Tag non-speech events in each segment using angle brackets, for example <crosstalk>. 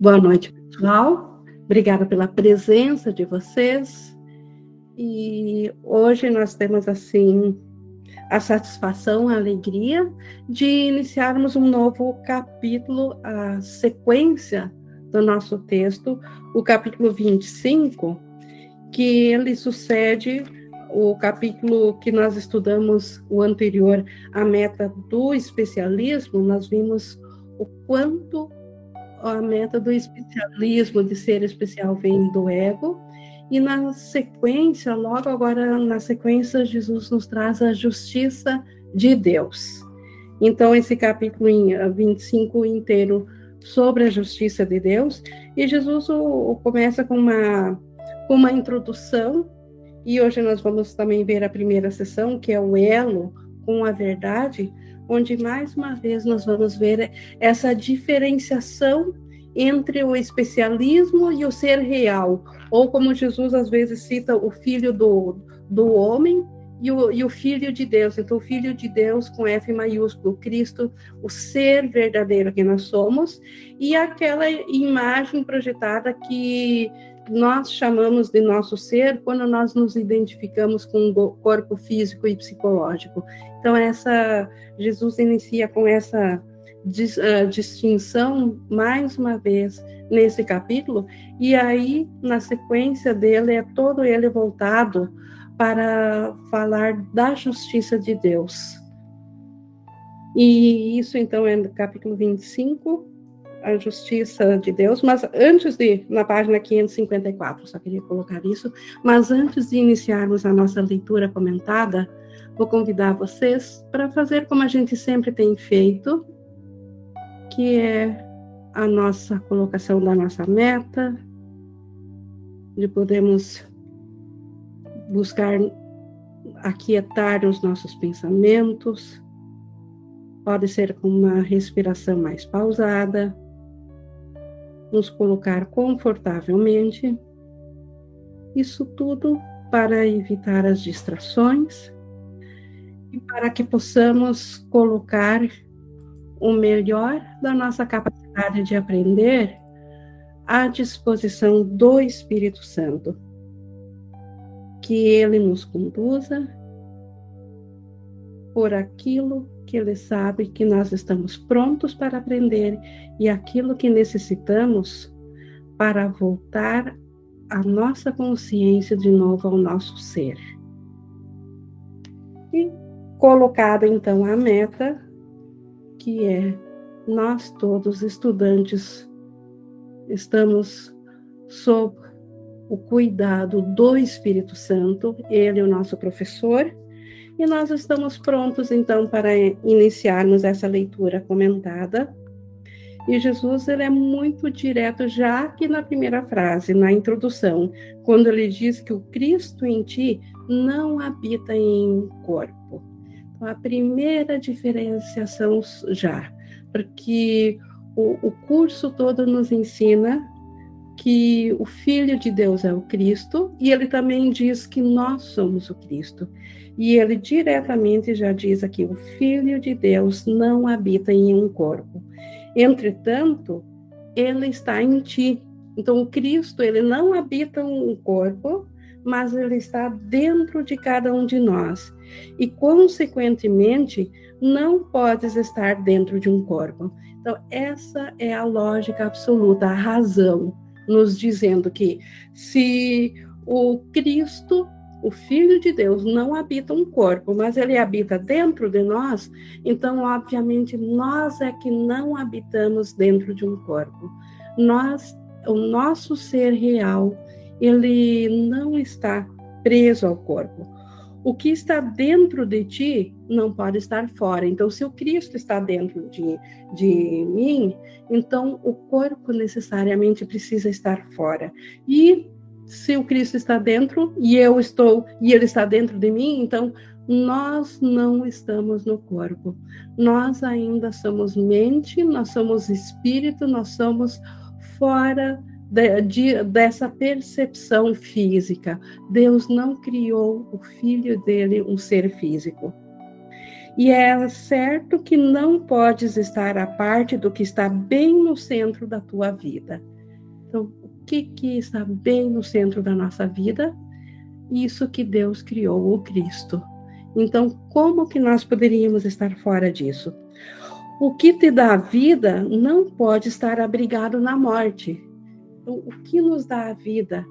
Boa noite, pessoal. Obrigada pela presença de vocês. E hoje nós temos assim a satisfação, a alegria de iniciarmos um novo capítulo, a sequência do nosso texto, o capítulo 25, que ele sucede o capítulo que nós estudamos, o anterior, a meta do especialismo, nós vimos o quanto a meta do especialismo, de ser especial, vem do ego, e na sequência, logo agora na sequência, Jesus nos traz a justiça de Deus. Então, esse capítulo em 25 inteiro sobre a justiça de Deus, e Jesus o, começa com uma, uma introdução, e hoje nós vamos também ver a primeira sessão, que é o elo com a verdade, onde mais uma vez nós vamos ver essa diferenciação entre o especialismo e o ser real, ou como Jesus às vezes cita o filho do, do homem e o, e o filho de Deus. Então, o filho de Deus com F maiúsculo, Cristo, o ser verdadeiro que nós somos, e aquela imagem projetada que nós chamamos de nosso ser quando nós nos identificamos com o corpo físico e psicológico. Então essa Jesus inicia com essa uh, distinção mais uma vez nesse capítulo e aí na sequência dele é todo ele voltado para falar da justiça de Deus. E isso então é no capítulo 25 a justiça de Deus, mas antes de, na página 554, só queria colocar isso, mas antes de iniciarmos a nossa leitura comentada, vou convidar vocês para fazer como a gente sempre tem feito, que é a nossa colocação da nossa meta, de podermos buscar aquietar os nossos pensamentos, pode ser com uma respiração mais pausada, nos colocar confortavelmente. Isso tudo para evitar as distrações e para que possamos colocar o melhor da nossa capacidade de aprender à disposição do Espírito Santo. Que ele nos conduza por aquilo Ele sabe que nós estamos prontos para aprender e aquilo que necessitamos para voltar a nossa consciência de novo ao nosso ser. E colocada então a meta, que é nós todos estudantes estamos sob o cuidado do Espírito Santo, ele é o nosso professor, e nós estamos prontos então para iniciarmos essa leitura comentada. E Jesus ele é muito direto já aqui na primeira frase, na introdução, quando ele diz que o Cristo em ti não habita em corpo. Então, a primeira diferenciação já, porque o, o curso todo nos ensina que o Filho de Deus é o Cristo, e ele também diz que nós somos o Cristo. E ele diretamente já diz aqui: o Filho de Deus não habita em um corpo. Entretanto, ele está em ti. Então, o Cristo, ele não habita um corpo, mas ele está dentro de cada um de nós. E, consequentemente, não podes estar dentro de um corpo. Então, essa é a lógica absoluta, a razão nos dizendo que se o Cristo, o Filho de Deus, não habita um corpo, mas ele habita dentro de nós, então, obviamente, nós é que não habitamos dentro de um corpo. Nós, o nosso ser real, ele não está preso ao corpo. O que está dentro de ti não pode estar fora. Então, se o Cristo está dentro de, de mim, então o corpo necessariamente precisa estar fora. E se o Cristo está dentro e eu estou e ele está dentro de mim, então nós não estamos no corpo. Nós ainda somos mente, nós somos espírito, nós somos fora de, de, dessa percepção física. Deus não criou o filho dele um ser físico. E é certo que não podes estar à parte do que está bem no centro da tua vida. Então, que, que está bem no centro da nossa vida? Isso que Deus criou, o Cristo. Então, como que nós poderíamos estar fora disso? O que te dá vida não pode estar abrigado na morte. Então, o que nos dá a vida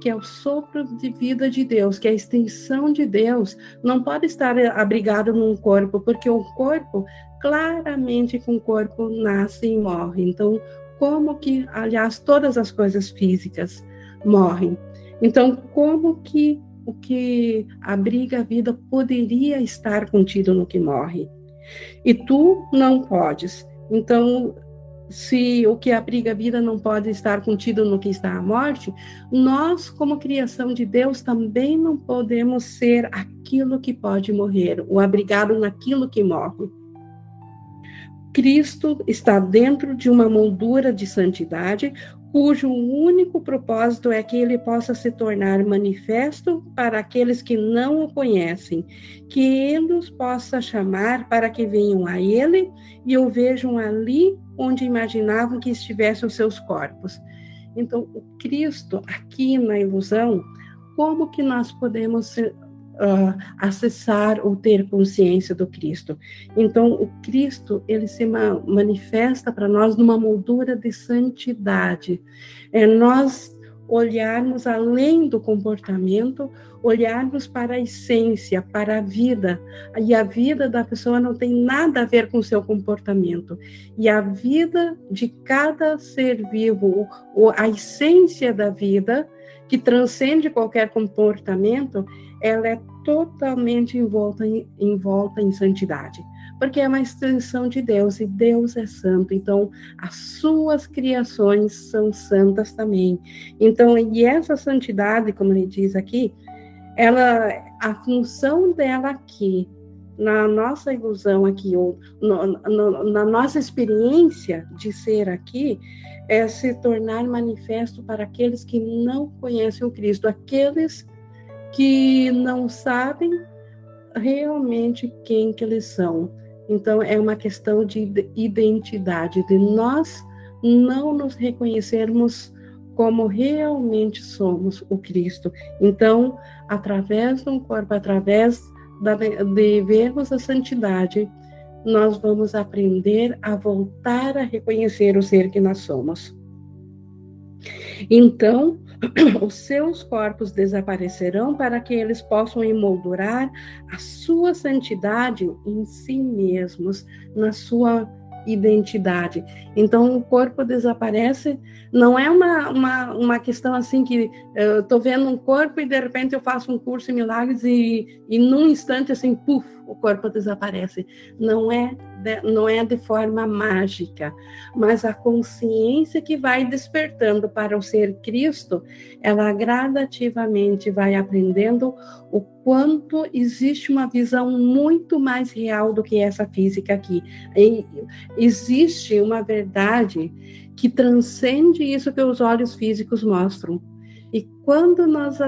que é o sopro de vida de Deus, que é a extensão de Deus, não pode estar abrigado num corpo, porque o corpo, claramente com o corpo, nasce e morre. Então, como que, aliás, todas as coisas físicas morrem. Então, como que o que abriga a vida poderia estar contido no que morre? E tu não podes. Então, se o que abriga a vida não pode estar contido no que está a morte, nós, como criação de Deus, também não podemos ser aquilo que pode morrer, o abrigado naquilo que morre. Cristo está dentro de uma moldura de santidade, cujo único propósito é que ele possa se tornar manifesto para aqueles que não o conhecem, que ele os possa chamar para que venham a ele e o vejam ali onde imaginavam que estivessem os seus corpos. Então, o Cristo, aqui na ilusão, como que nós podemos uh, acessar ou ter consciência do Cristo? Então, o Cristo, ele se ma manifesta para nós numa moldura de santidade. É nós olharmos além do comportamento, olharmos para a essência, para a vida. E a vida da pessoa não tem nada a ver com o seu comportamento. E a vida de cada ser vivo, a essência da vida, que transcende qualquer comportamento, ela é totalmente envolta em, envolta em santidade porque é uma extensão de Deus e Deus é santo. Então, as suas criações são santas também. Então, e essa santidade, como ele diz aqui, ela, a função dela aqui, na nossa ilusão aqui, ou no, no, na nossa experiência de ser aqui, é se tornar manifesto para aqueles que não conhecem o Cristo, aqueles que não sabem realmente quem que eles são. Então, é uma questão de identidade, de nós não nos reconhecermos como realmente somos o Cristo. Então, através do corpo, através da, de vermos a santidade, nós vamos aprender a voltar a reconhecer o ser que nós somos. Então, <clears throat> os seus corpos desaparecerão para que eles possam emoldurar a sua santidade em si mesmos, na sua identidade. Então, o corpo desaparece, não é uma, uma, uma questão assim que eu estou vendo um corpo e de repente eu faço um curso em milagres e, e num instante assim, puf, o corpo desaparece. Não é de, não é de forma mágica, mas a consciência que vai despertando para o ser Cristo, ela gradativamente vai aprendendo o quanto existe uma visão muito mais real do que essa física aqui. E existe uma verdade que transcende isso que os olhos físicos mostram. E quando nós,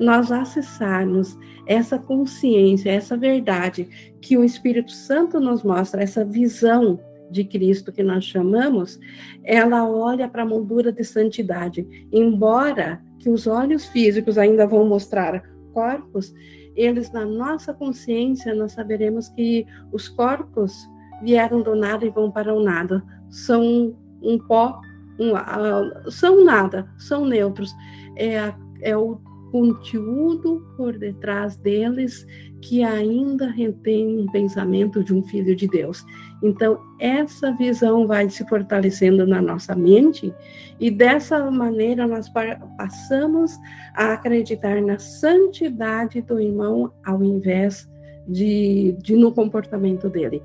nós acessarmos essa consciência, essa verdade que o Espírito Santo nos mostra, essa visão de Cristo que nós chamamos, ela olha para a moldura de santidade. Embora que os olhos físicos ainda vão mostrar corpos, eles na nossa consciência nós saberemos que os corpos vieram do nada e vão para o nada. São um pó um, uh, são nada, são neutros. É, é o conteúdo por detrás deles que ainda retém um pensamento de um filho de Deus. Então, essa visão vai se fortalecendo na nossa mente e dessa maneira nós passamos a acreditar na santidade do irmão ao invés de, de no comportamento dele.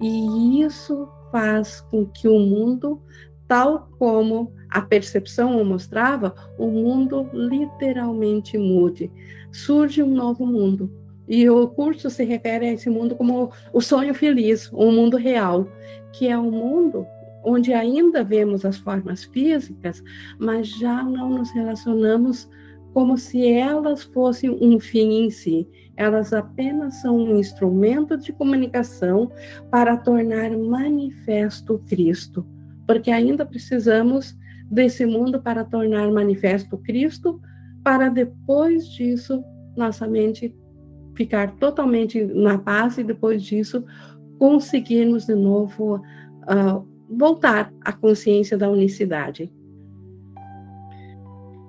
E isso faz com que o mundo tal como a percepção o mostrava, o mundo literalmente mude. Surge um novo mundo. E o curso se refere a esse mundo como o sonho feliz, o mundo real, que é um mundo onde ainda vemos as formas físicas, mas já não nos relacionamos como se elas fossem um fim em si. Elas apenas são um instrumento de comunicação para tornar manifesto Cristo, porque ainda precisamos desse mundo para tornar manifesto Cristo, para depois disso nossa mente ficar totalmente na paz e depois disso conseguirmos de novo uh, voltar à consciência da unicidade.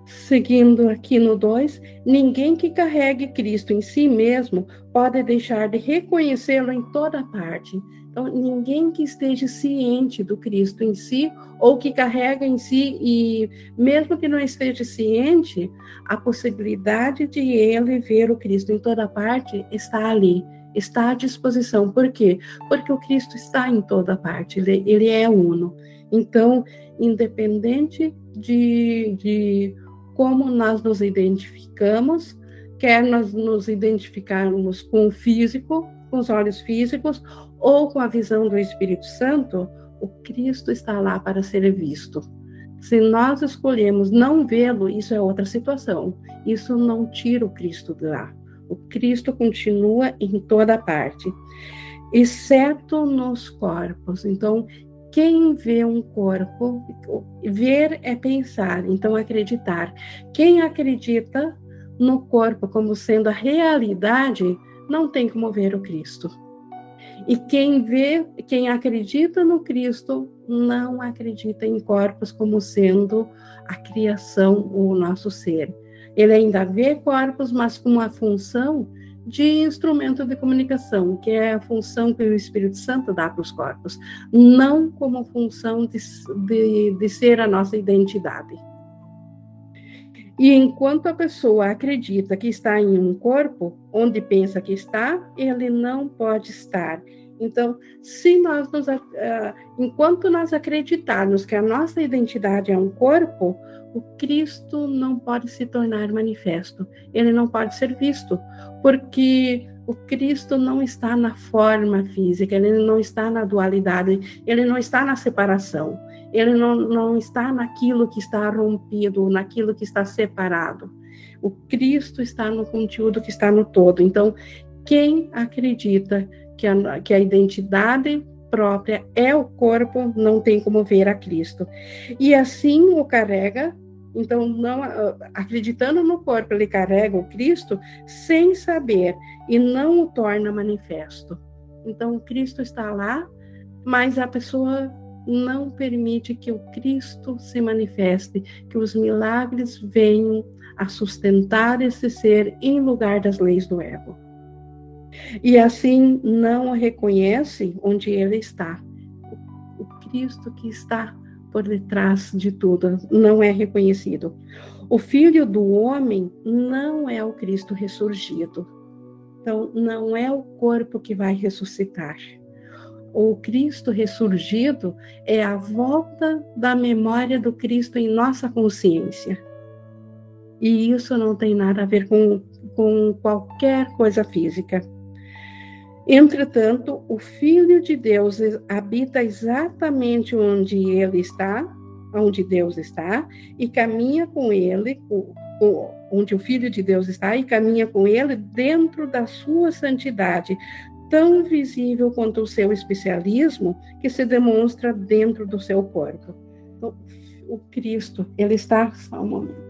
Seguindo aqui no 2, ninguém que carregue Cristo em si mesmo pode deixar de reconhecê-lo em toda parte. Então, ninguém que esteja ciente do Cristo em si, ou que carrega em si, e mesmo que não esteja ciente, a possibilidade de ele ver o Cristo em toda parte está ali, está à disposição. Por quê? Porque o Cristo está em toda parte, ele, ele é uno. Então, independente de, de como nós nos identificamos, quer nós nos identificarmos com o físico, com os olhos físicos, ou com a visão do Espírito Santo, o Cristo está lá para ser visto. Se nós escolhemos não vê-lo, isso é outra situação. Isso não tira o Cristo de lá. O Cristo continua em toda parte, exceto nos corpos. Então, quem vê um corpo, ver é pensar, então acreditar. Quem acredita no corpo como sendo a realidade, não tem como ver o Cristo. E quem vê, quem acredita no Cristo, não acredita em corpos como sendo a criação, o nosso ser. Ele ainda vê corpos, mas com uma função de instrumento de comunicação, que é a função que o Espírito Santo dá para os corpos, não como função de, de, de ser a nossa identidade. E enquanto a pessoa acredita que está em um corpo, onde pensa que está, ele não pode estar. Então, se nós nos, uh, enquanto nós acreditarmos que a nossa identidade é um corpo, o Cristo não pode se tornar manifesto, ele não pode ser visto, porque o Cristo não está na forma física, ele não está na dualidade, ele não está na separação, ele não, não está naquilo que está rompido, naquilo que está separado. O Cristo está no conteúdo que está no todo. Então, quem acredita que a, que a identidade própria é o corpo, não tem como ver a Cristo. E assim o carrega, então não acreditando no corpo, ele carrega o Cristo sem saber e não o torna manifesto. Então o Cristo está lá, mas a pessoa não permite que o Cristo se manifeste, que os milagres venham a sustentar esse ser em lugar das leis do ego e assim não reconhece onde ele está. O Cristo que está por detrás de tudo não é reconhecido. O Filho do Homem não é o Cristo ressurgido. Então, não é o corpo que vai ressuscitar. O Cristo ressurgido é a volta da memória do Cristo em nossa consciência. E isso não tem nada a ver com, com qualquer coisa física. Entretanto, o Filho de Deus habita exatamente onde ele está, onde Deus está, e caminha com ele, onde o Filho de Deus está, e caminha com ele dentro da sua santidade, tão visível quanto o seu especialismo, que se demonstra dentro do seu corpo. Então, o Cristo, ele está. Só um momento.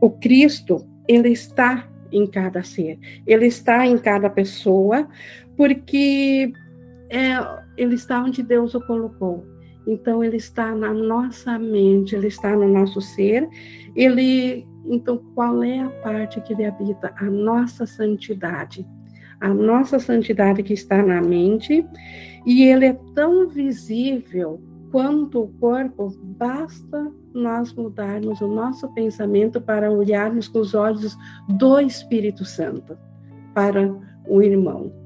O Cristo, ele está em cada ser, ele está em cada pessoa, porque é, ele está onde Deus o colocou. Então ele está na nossa mente, ele está no nosso ser. Ele, então qual é a parte que ele habita? A nossa santidade. A nossa santidade que está na mente, e ele é tão visível quanto o corpo, basta nós mudarmos o nosso pensamento para olharmos com os olhos do Espírito Santo para o irmão.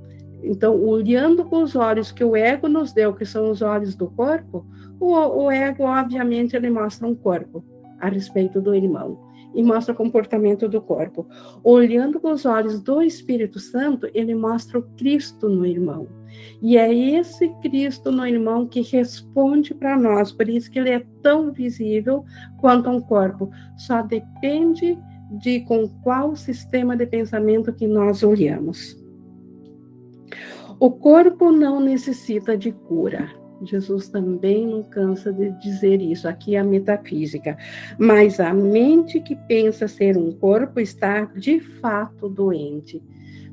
Então, olhando com os olhos que o ego nos deu, que são os olhos do corpo, o, o ego, obviamente, ele mostra um corpo a respeito do irmão. e mostra o comportamento do corpo. Olhando com os olhos do Espírito Santo, ele mostra o Cristo no irmão. E é esse Cristo no irmão que responde para nós, por isso que ele é tão visível quanto um corpo. Só depende de com qual sistema de pensamento que nós olhamos. O corpo não necessita de cura. Jesus também não cansa de dizer isso. Aqui é a metafísica. Mas a mente que pensa ser um corpo está de fato doente.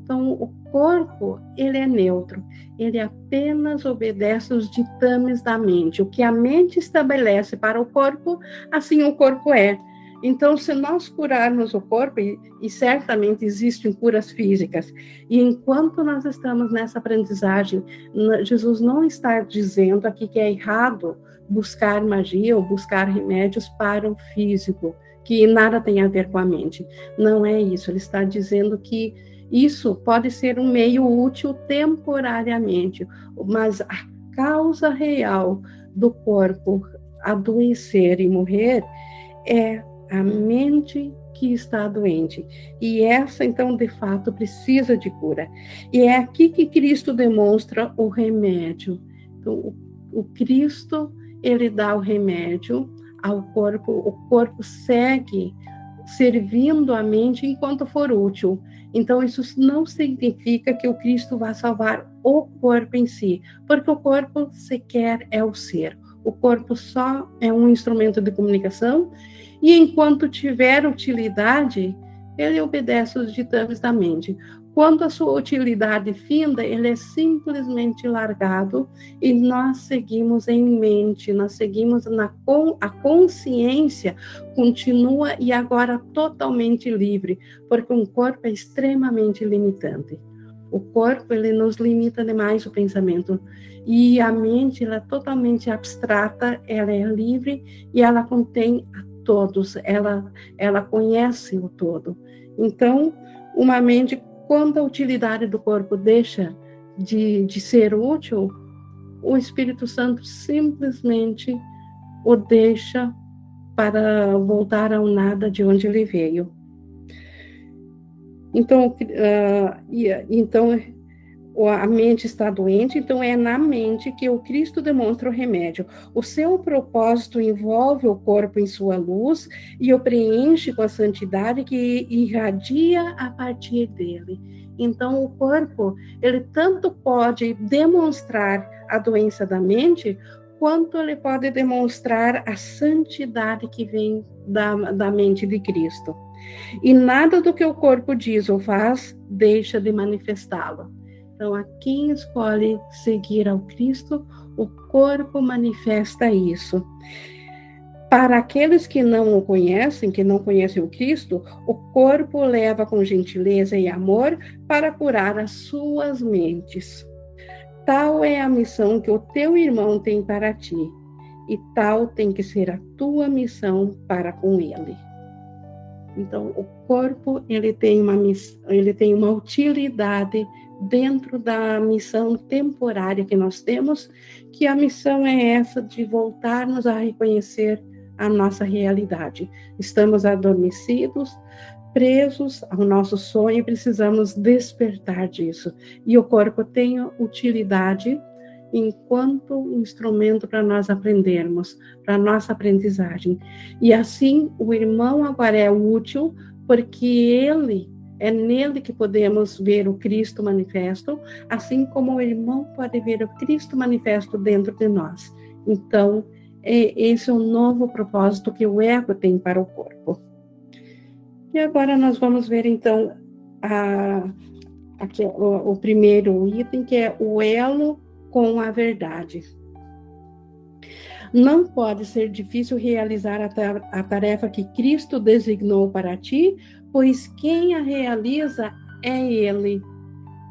Então, o corpo, ele é neutro. Ele apenas obedece os ditames da mente. O que a mente estabelece para o corpo, assim o corpo é. Então, se nós curarmos o corpo, e, e, certamente existem curas físicas, e enquanto nós estamos nessa aprendizagem, Jesus não está dizendo aqui que é errado buscar magia ou buscar remédios para o físico, que nada tem a ver com a mente. Não é isso. Ele está dizendo que isso pode ser um meio útil temporariamente, mas a causa real do corpo adoecer e morrer é a mente que está doente. E essa, então, de fato, precisa de cura. E é aqui que Cristo demonstra o remédio. Então, o, o Cristo, ele dá o remédio ao corpo, o corpo segue servindo a mente enquanto for útil. Então, isso não significa que o Cristo vai salvar o corpo em si, porque o corpo sequer é o ser. O corpo só é um instrumento de comunicação e enquanto tiver utilidade, ele obedece os ditames da mente. Quando a sua utilidade finda, ele é simplesmente largado e nós seguimos em mente, nós seguimos na a consciência continua e agora totalmente livre, porque um corpo é extremamente limitante. O corpo ele nos limita demais o pensamento e a mente ela é totalmente abstrata, ela é livre e ela contém a todos, ela, ela conhece o todo. Então, uma mente, quando a utilidade do corpo deixa de, de ser útil, o Espírito Santo simplesmente o deixa para voltar ao nada de onde ele veio. Então, uh, então a mente está doente, então é na mente que o Cristo demonstra o remédio. O seu propósito envolve o corpo em sua luz e o preenche com a santidade que irradia a partir dele. Então, o corpo, ele tanto pode demonstrar a doença da mente, quanto ele pode demonstrar a santidade que vem da, da mente de Cristo. E nada do que o corpo diz ou faz deixa de manifestá-lo. Então, a quem escolhe seguir ao Cristo, o corpo manifesta isso. Para aqueles que não o conhecem, que não conhecem o Cristo, o corpo leva com gentileza e amor para curar as suas mentes. Tal é a missão que o teu irmão tem para ti, e tal tem que ser a tua missão para com ele. Então, o corpo ele tem uma ele tem uma utilidade dentro da missão temporária que nós temos, que a missão é essa de voltarmos a reconhecer a nossa realidade. Estamos adormecidos, presos ao nosso sonho e precisamos despertar disso. E o corpo tem utilidade enquanto um instrumento para nós aprendermos, para nossa aprendizagem. E assim, o irmão agora é útil porque ele é nele que podemos ver o Cristo manifesto, assim como o irmão pode ver o Cristo manifesto dentro de nós. Então, é, esse é o novo propósito que o ego tem para o corpo. E agora nós vamos ver, então, a, aqui, o, o primeiro item, que é o elo com a verdade. Não pode ser difícil realizar a tarefa que Cristo designou para ti, pois quem a realiza é Ele.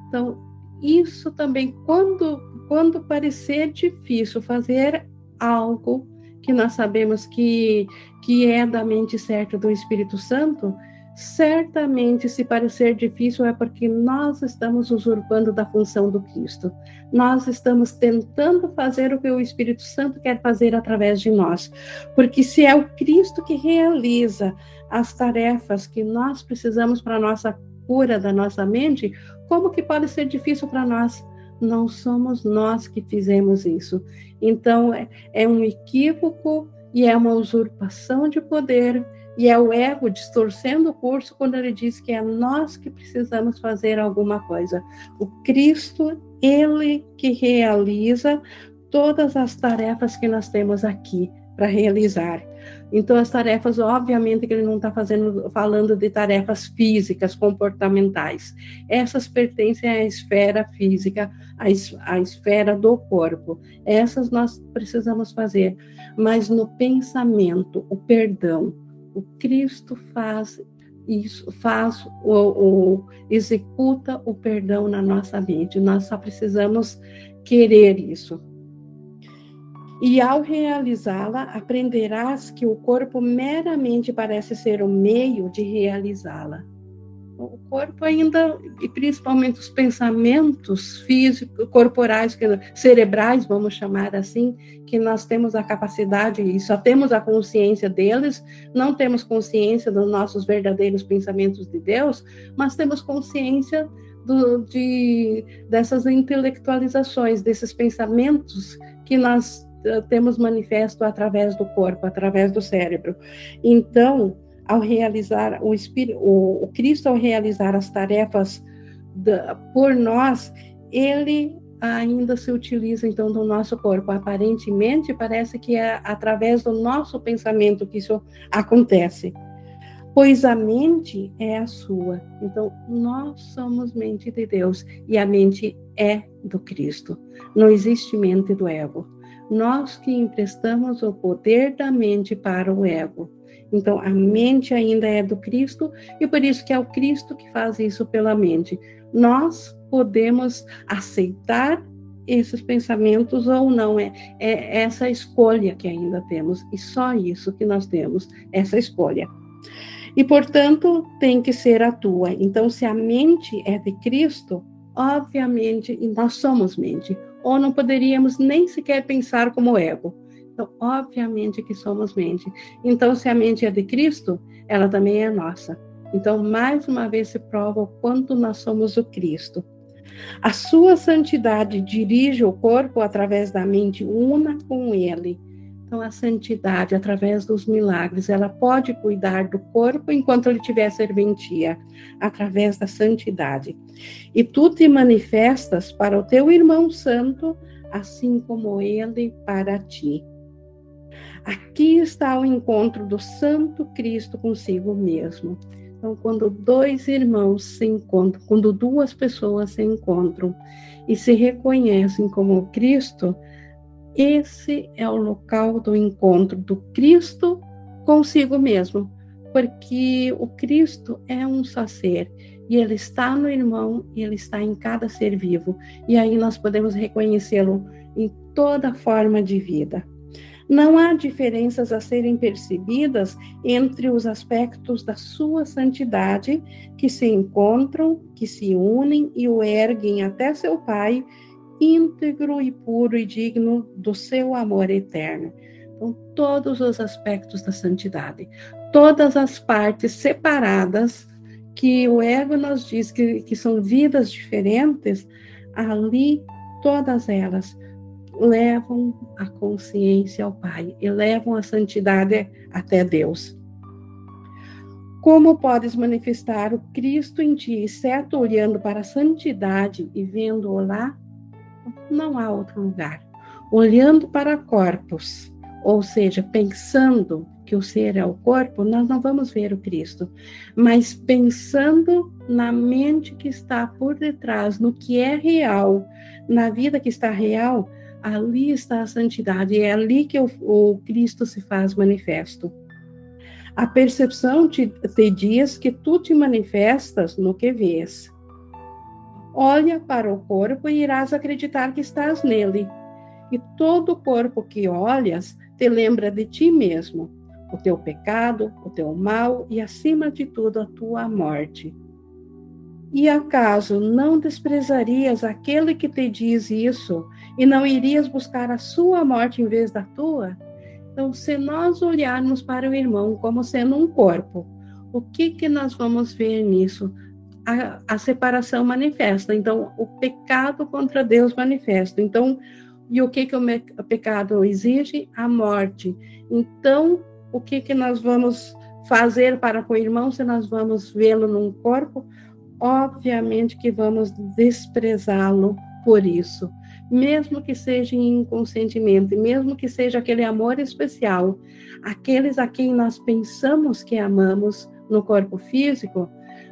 Então, isso também, quando, quando parecer difícil fazer algo que nós sabemos que, que é da mente certa do Espírito Santo, Certamente, se parecer difícil, é porque nós estamos usurpando da função do Cristo. Nós estamos tentando fazer o que o Espírito Santo quer fazer através de nós. Porque se é o Cristo que realiza as tarefas que nós precisamos para a nossa cura da nossa mente, como que pode ser difícil para nós? Não somos nós que fizemos isso. Então, é, é um equívoco e é uma usurpação de poder e é o ego distorcendo o curso quando ele diz que é nós que precisamos fazer alguma coisa. O Cristo, ele que realiza todas as tarefas que nós temos aqui para realizar. Então, as tarefas, obviamente, que ele não está fazendo, falando de tarefas físicas, comportamentais. Essas pertencem à esfera física, à, à esfera do corpo. Essas nós precisamos fazer. Mas no pensamento, o perdão, o Cristo faz isso, faz o, executa o perdão na nossa mente. Nós só precisamos querer isso. E ao realizá-la, aprenderás que o corpo meramente parece ser o meio de realizá-la. O corpo ainda, e principalmente os pensamentos físicos, corporais, cerebrais, vamos chamar assim, que nós temos a capacidade e só temos a consciência deles, não temos consciência dos nossos verdadeiros pensamentos de Deus, mas temos consciência do, de, dessas intelectualizações, desses pensamentos que nós temos manifesto através do corpo, através do cérebro. Então, ao realizar o Espírito, o, o Cristo ao realizar as tarefas da, por nós, ele ainda se utiliza então do nosso corpo. Aparentemente parece que é através do nosso pensamento que isso acontece. Pois a mente é a sua. Então nós somos mente de Deus e a mente é do Cristo. Não existe mente do ego. Nós que emprestamos o poder da mente para o ego. Então, a mente ainda é do Cristo e por isso que é o Cristo que faz isso pela mente. Nós podemos aceitar esses pensamentos ou não. É, é essa escolha que ainda temos e só isso que nós temos, essa escolha. E, portanto, tem que ser a tua. Então, se a mente é de Cristo, obviamente, nós somos mente. Ou não poderíamos nem sequer pensar como ego. Então, obviamente que somos mente. Então, se a mente é de Cristo, ela também é nossa. Então, mais uma vez se prova o quanto nós somos o Cristo. A sua santidade dirige o corpo através da mente una com ele. Então, a santidade, através dos milagres, ela pode cuidar do corpo enquanto ele tiver serventia, através da santidade. E tu te manifestas para o teu irmão santo, assim como ele para ti. Aqui está o encontro do Santo Cristo consigo mesmo. Então, quando dois irmãos se encontram, quando duas pessoas se encontram e se reconhecem como Cristo, esse é o local do encontro do Cristo consigo mesmo, porque o Cristo é um só ser e ele está no irmão e ele está em cada ser vivo, e aí nós podemos reconhecê-lo em toda forma de vida. Não há diferenças a serem percebidas entre os aspectos da sua santidade que se encontram, que se unem e o erguem até seu Pai, íntegro e puro e digno do seu amor eterno. Então, todos os aspectos da santidade, todas as partes separadas que o ego nos diz que, que são vidas diferentes, ali todas elas levam a consciência ao Pai e levam a santidade até Deus. Como podes manifestar o Cristo em ti, exceto olhando para a santidade e vendo-o lá? Não há outro lugar. Olhando para corpos, ou seja, pensando que o ser é o corpo, nós não vamos ver o Cristo, mas pensando na mente que está por detrás, no que é real, na vida que está real, ali está a santidade, é ali que o, o Cristo se faz manifesto. A percepção te, te diz que tu te manifestas no que vês. Olha para o corpo e irás acreditar que estás nele. E todo corpo que olhas te lembra de ti mesmo. o teu pecado, o teu mal e, acima de tudo, a tua morte. E acaso não desprezarias aquele que te diz isso e não irias buscar a sua morte em vez da tua? Então, se nós olharmos para o irmão como sendo um corpo, o que que nós vamos ver nisso? A, a separação manifesta. Então, o pecado contra Deus manifesta. Então, e o que que o, o pecado exige? A morte. Então, o que que nós vamos fazer para com o irmão se nós vamos vê-lo num corpo? Obviamente que vamos desprezá-lo por isso, mesmo que seja inconscientemente, mesmo que seja aquele amor especial, aqueles a quem nós pensamos que amamos no corpo físico,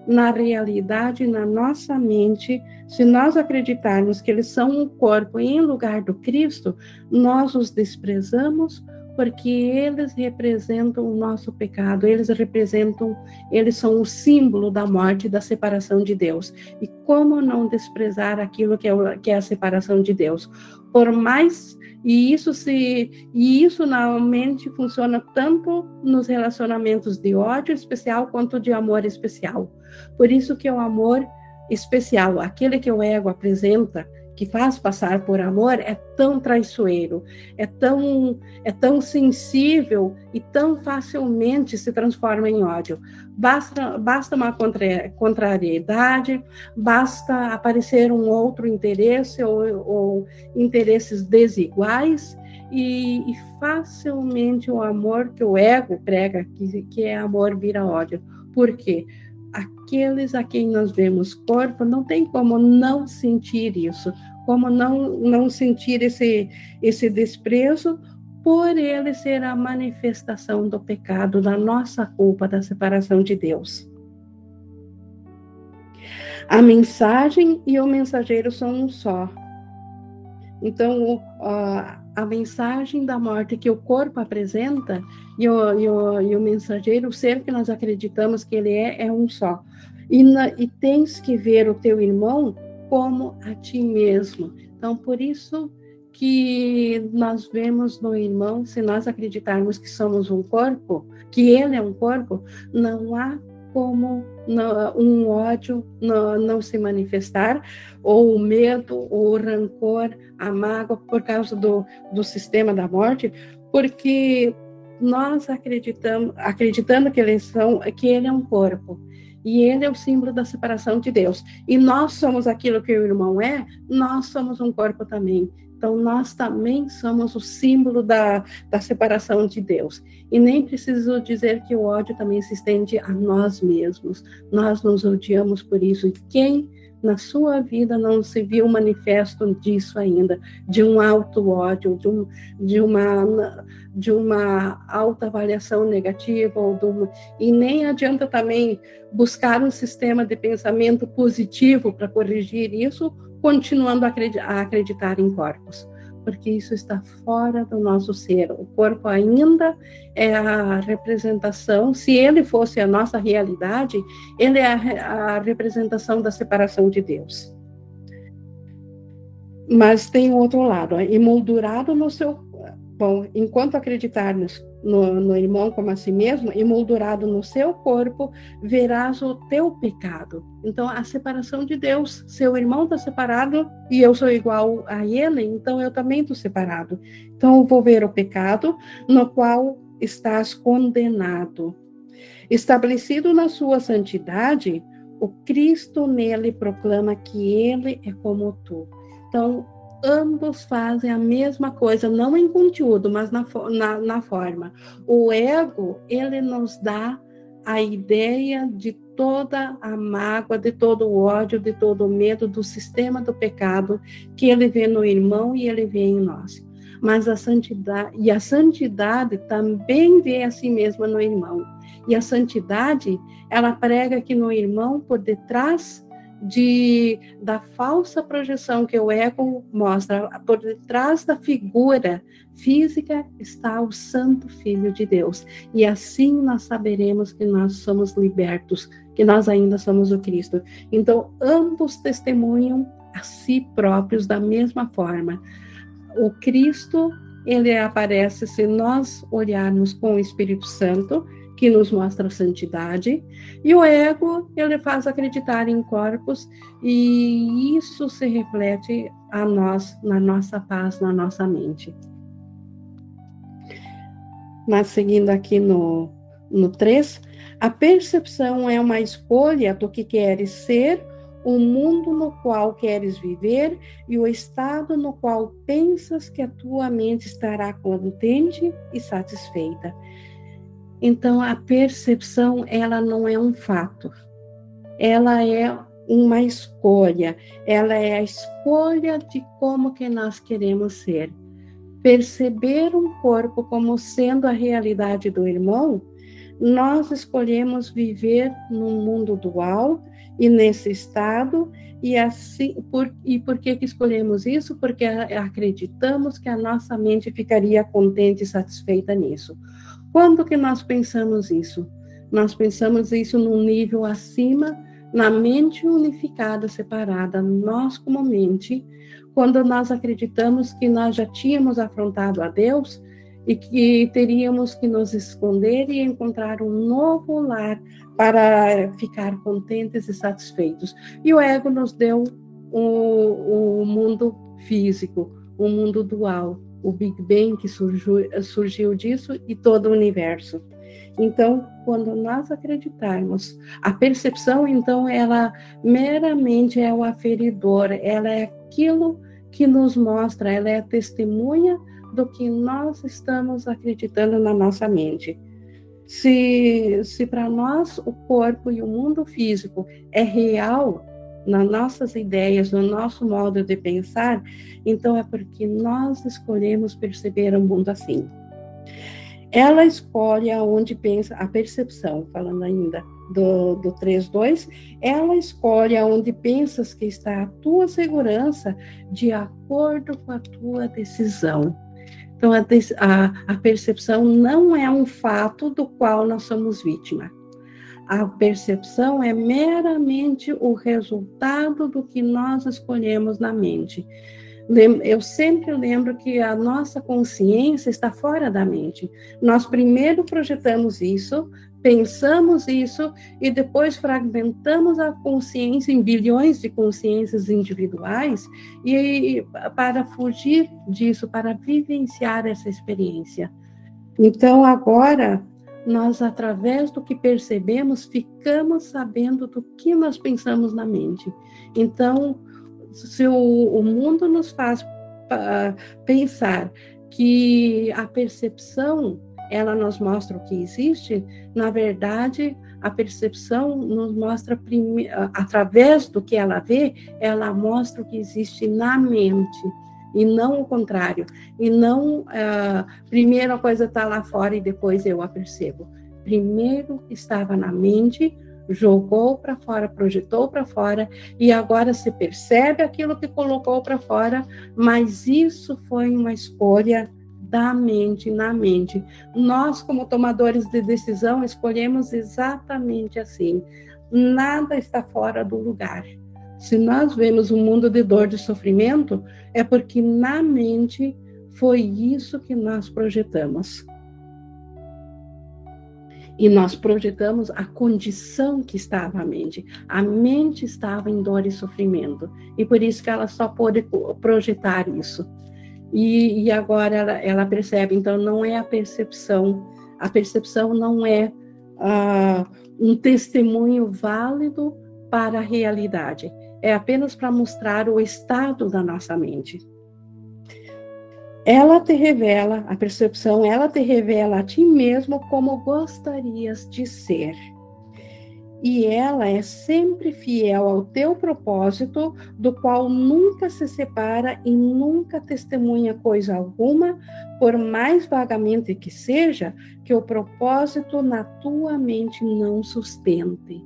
na realidade, na nossa mente, se nós acreditarmos que eles são um corpo em lugar do Cristo, nós os desprezamos porque eles representam o nosso pecado, eles representam, eles são o símbolo da morte da separação de Deus. E como não desprezar aquilo que é, que é a separação de Deus? Por mais e isso se e isso normalmente funciona tanto nos relacionamentos de ódio especial quanto de amor especial. Por isso que o amor especial, aquele que o ego apresenta, que faz passar por amor é tão traiçoeiro, é tão é tão sensível e tão facilmente se transforma em ódio. Basta basta uma contra, contrariedade, basta aparecer um outro interesse ou, ou interesses desiguais e, e, facilmente o amor que o ego prega, que, que é amor, vira ódio. Por quê? Aqueles a quem nós vemos corpo, não tem como não sentir isso, como não, não sentir esse, esse desprezo por ele ser a manifestação do pecado, da nossa culpa, da separação de Deus. A mensagem e o mensageiro são um só. Então, a, a mensagem da morte que o corpo apresenta e o, e o, e o mensageiro, o ser que nós acreditamos que ele é, é um só. E, na, e tens que ver o teu irmão como a ti mesmo. Então, por isso que nós vemos no irmão, se nós acreditarmos que somos um corpo, que ele é um corpo, não há como um ódio não, se manifestar, ou o medo, ou o rancor, a mágoa por causa do, do sistema da morte, porque nós acreditamos, acreditando que eles são, que ele é um corpo. E ele é o símbolo da separação de Deus. E nós somos aquilo que o irmão é, nós somos um corpo também. Então, nós também somos o símbolo da, da separação de Deus. E nem preciso dizer que o ódio também se estende a nós mesmos. Nós nos odiamos por isso. E quem na sua vida não se viu manifesto disso ainda, de um alto ódio, de, um, de uma de uma alta avaliação negativa ou e nem adianta também buscar um sistema de pensamento positivo para corrigir isso, continuando a acreditar em corpos porque isso está fora do nosso ser. O corpo ainda é a representação, se ele fosse a nossa realidade, ele é a, representação da separação de Deus. Mas tem outro lado, emoldurado no seu. Bom, enquanto acreditarmos no, no irmão como a si mesmo, emoldurado no seu corpo, verás o teu pecado. Então, a separação de Deus. Seu irmão está separado e eu sou igual a ele, então eu também estou separado. Então, vou ver o pecado no qual estás condenado. Estabelecido na sua santidade, o Cristo nele proclama que ele é como tu. Então, ambos fazem a mesma coisa, não em conteúdo, mas na, na, na forma. O ego, ele nos dá a ideia de toda a mágoa, de todo o ódio, de todo o medo do sistema do pecado que ele vê no irmão e ele vê em nós. Mas a santidade, e a santidade também vê a si mesma no irmão. E a santidade, ela prega que no irmão, por detrás de, da falsa projeção que o ego mostra. Por detrás da figura física está o Santo Filho de Deus. E assim nós saberemos que nós somos libertos, que nós ainda somos o Cristo. Então, ambos testemunham a si próprios da mesma forma. O Cristo ele aparece se nós olharmos com o Espírito Santo, que nos mostra a santidade, e o ego, ele faz acreditar em corpos, e isso se reflete a nós, na nossa paz, na nossa mente. Mas seguindo aqui no, no 3, a percepção é uma escolha do que queres ser o mundo no qual queres viver e o estado no qual pensas que a tua mente estará contente e satisfeita. Então, a percepção, ela não é um fato, ela é uma escolha, ela é a escolha de como que nós queremos ser. Perceber um corpo como sendo a realidade do irmão, nós escolhemos viver num mundo dual e nesse estado e assim por, e por que, que escolhemos isso? Porque acreditamos que a nossa mente ficaria contente e satisfeita nisso. Quando que nós pensamos isso? Nós pensamos isso num nível acima, na mente unificada, separada, nós como mente, quando nós acreditamos que nós já tínhamos afrontado a Deus e que teríamos que nos esconder e encontrar um novo lar para ficar contentes e satisfeitos. E o ego nos deu o, o mundo físico, o mundo dual, o Big Bang que surgiu, surgiu disso e todo o universo. Então, quando nós acreditarmos, a percepção, então, ela meramente é o aferidor, ela é aquilo que nos mostra, ela é a testemunha do que nós estamos acreditando na nossa mente. Se, se para nós o corpo e o mundo físico é real nas nossas ideias, no nosso modo de pensar, então é porque nós escolhemos perceber o mundo assim. Ela escolhe aonde pensa, a percepção, falando ainda do, do 3.2, ela escolhe aonde pensas que está a tua segurança de acordo com a tua decisão. Então, a, a, a percepção não é um fato do qual nós somos vítima. A percepção é meramente o resultado do que nós escolhemos na mente. Eu sempre lembro que a nossa consciência está fora da mente. Nós primeiro projetamos isso, pensamos isso e depois fragmentamos a consciência em bilhões de consciências individuais e para fugir disso, para vivenciar essa experiência. Então agora nós através do que percebemos ficamos sabendo do que nós pensamos na mente. Então, se o, o mundo nos faz uh, pensar que a percepção ela nos mostra o que existe, na verdade, a percepção nos mostra, prime... através do que ela vê, ela mostra o que existe na mente, e não o contrário. E não, uh, primeiro a coisa está lá fora e depois eu a percebo. Primeiro estava na mente, jogou para fora, projetou para fora, e agora se percebe aquilo que colocou para fora, mas isso foi uma escolha da mente, na mente. Nós, como tomadores de decisão, escolhemos exatamente assim. Nada está fora do lugar. Se nós vemos um mundo de dor, de sofrimento, é porque na mente foi isso que nós projetamos. E nós projetamos a condição que estava a mente. A mente estava em dor e sofrimento. E por isso que ela só pôde projetar isso. E, e agora ela, ela, percebe, então não é a percepção, a percepção não é uh, um testemunho válido para a realidade, é apenas para mostrar o estado da nossa mente. Ela te revela, a percepção, ela te revela a ti mesmo como gostarias de ser e ela é sempre fiel ao teu propósito, do qual nunca se separa e nunca testemunha coisa alguma, por mais vagamente que seja, que o propósito na tua mente não sustente.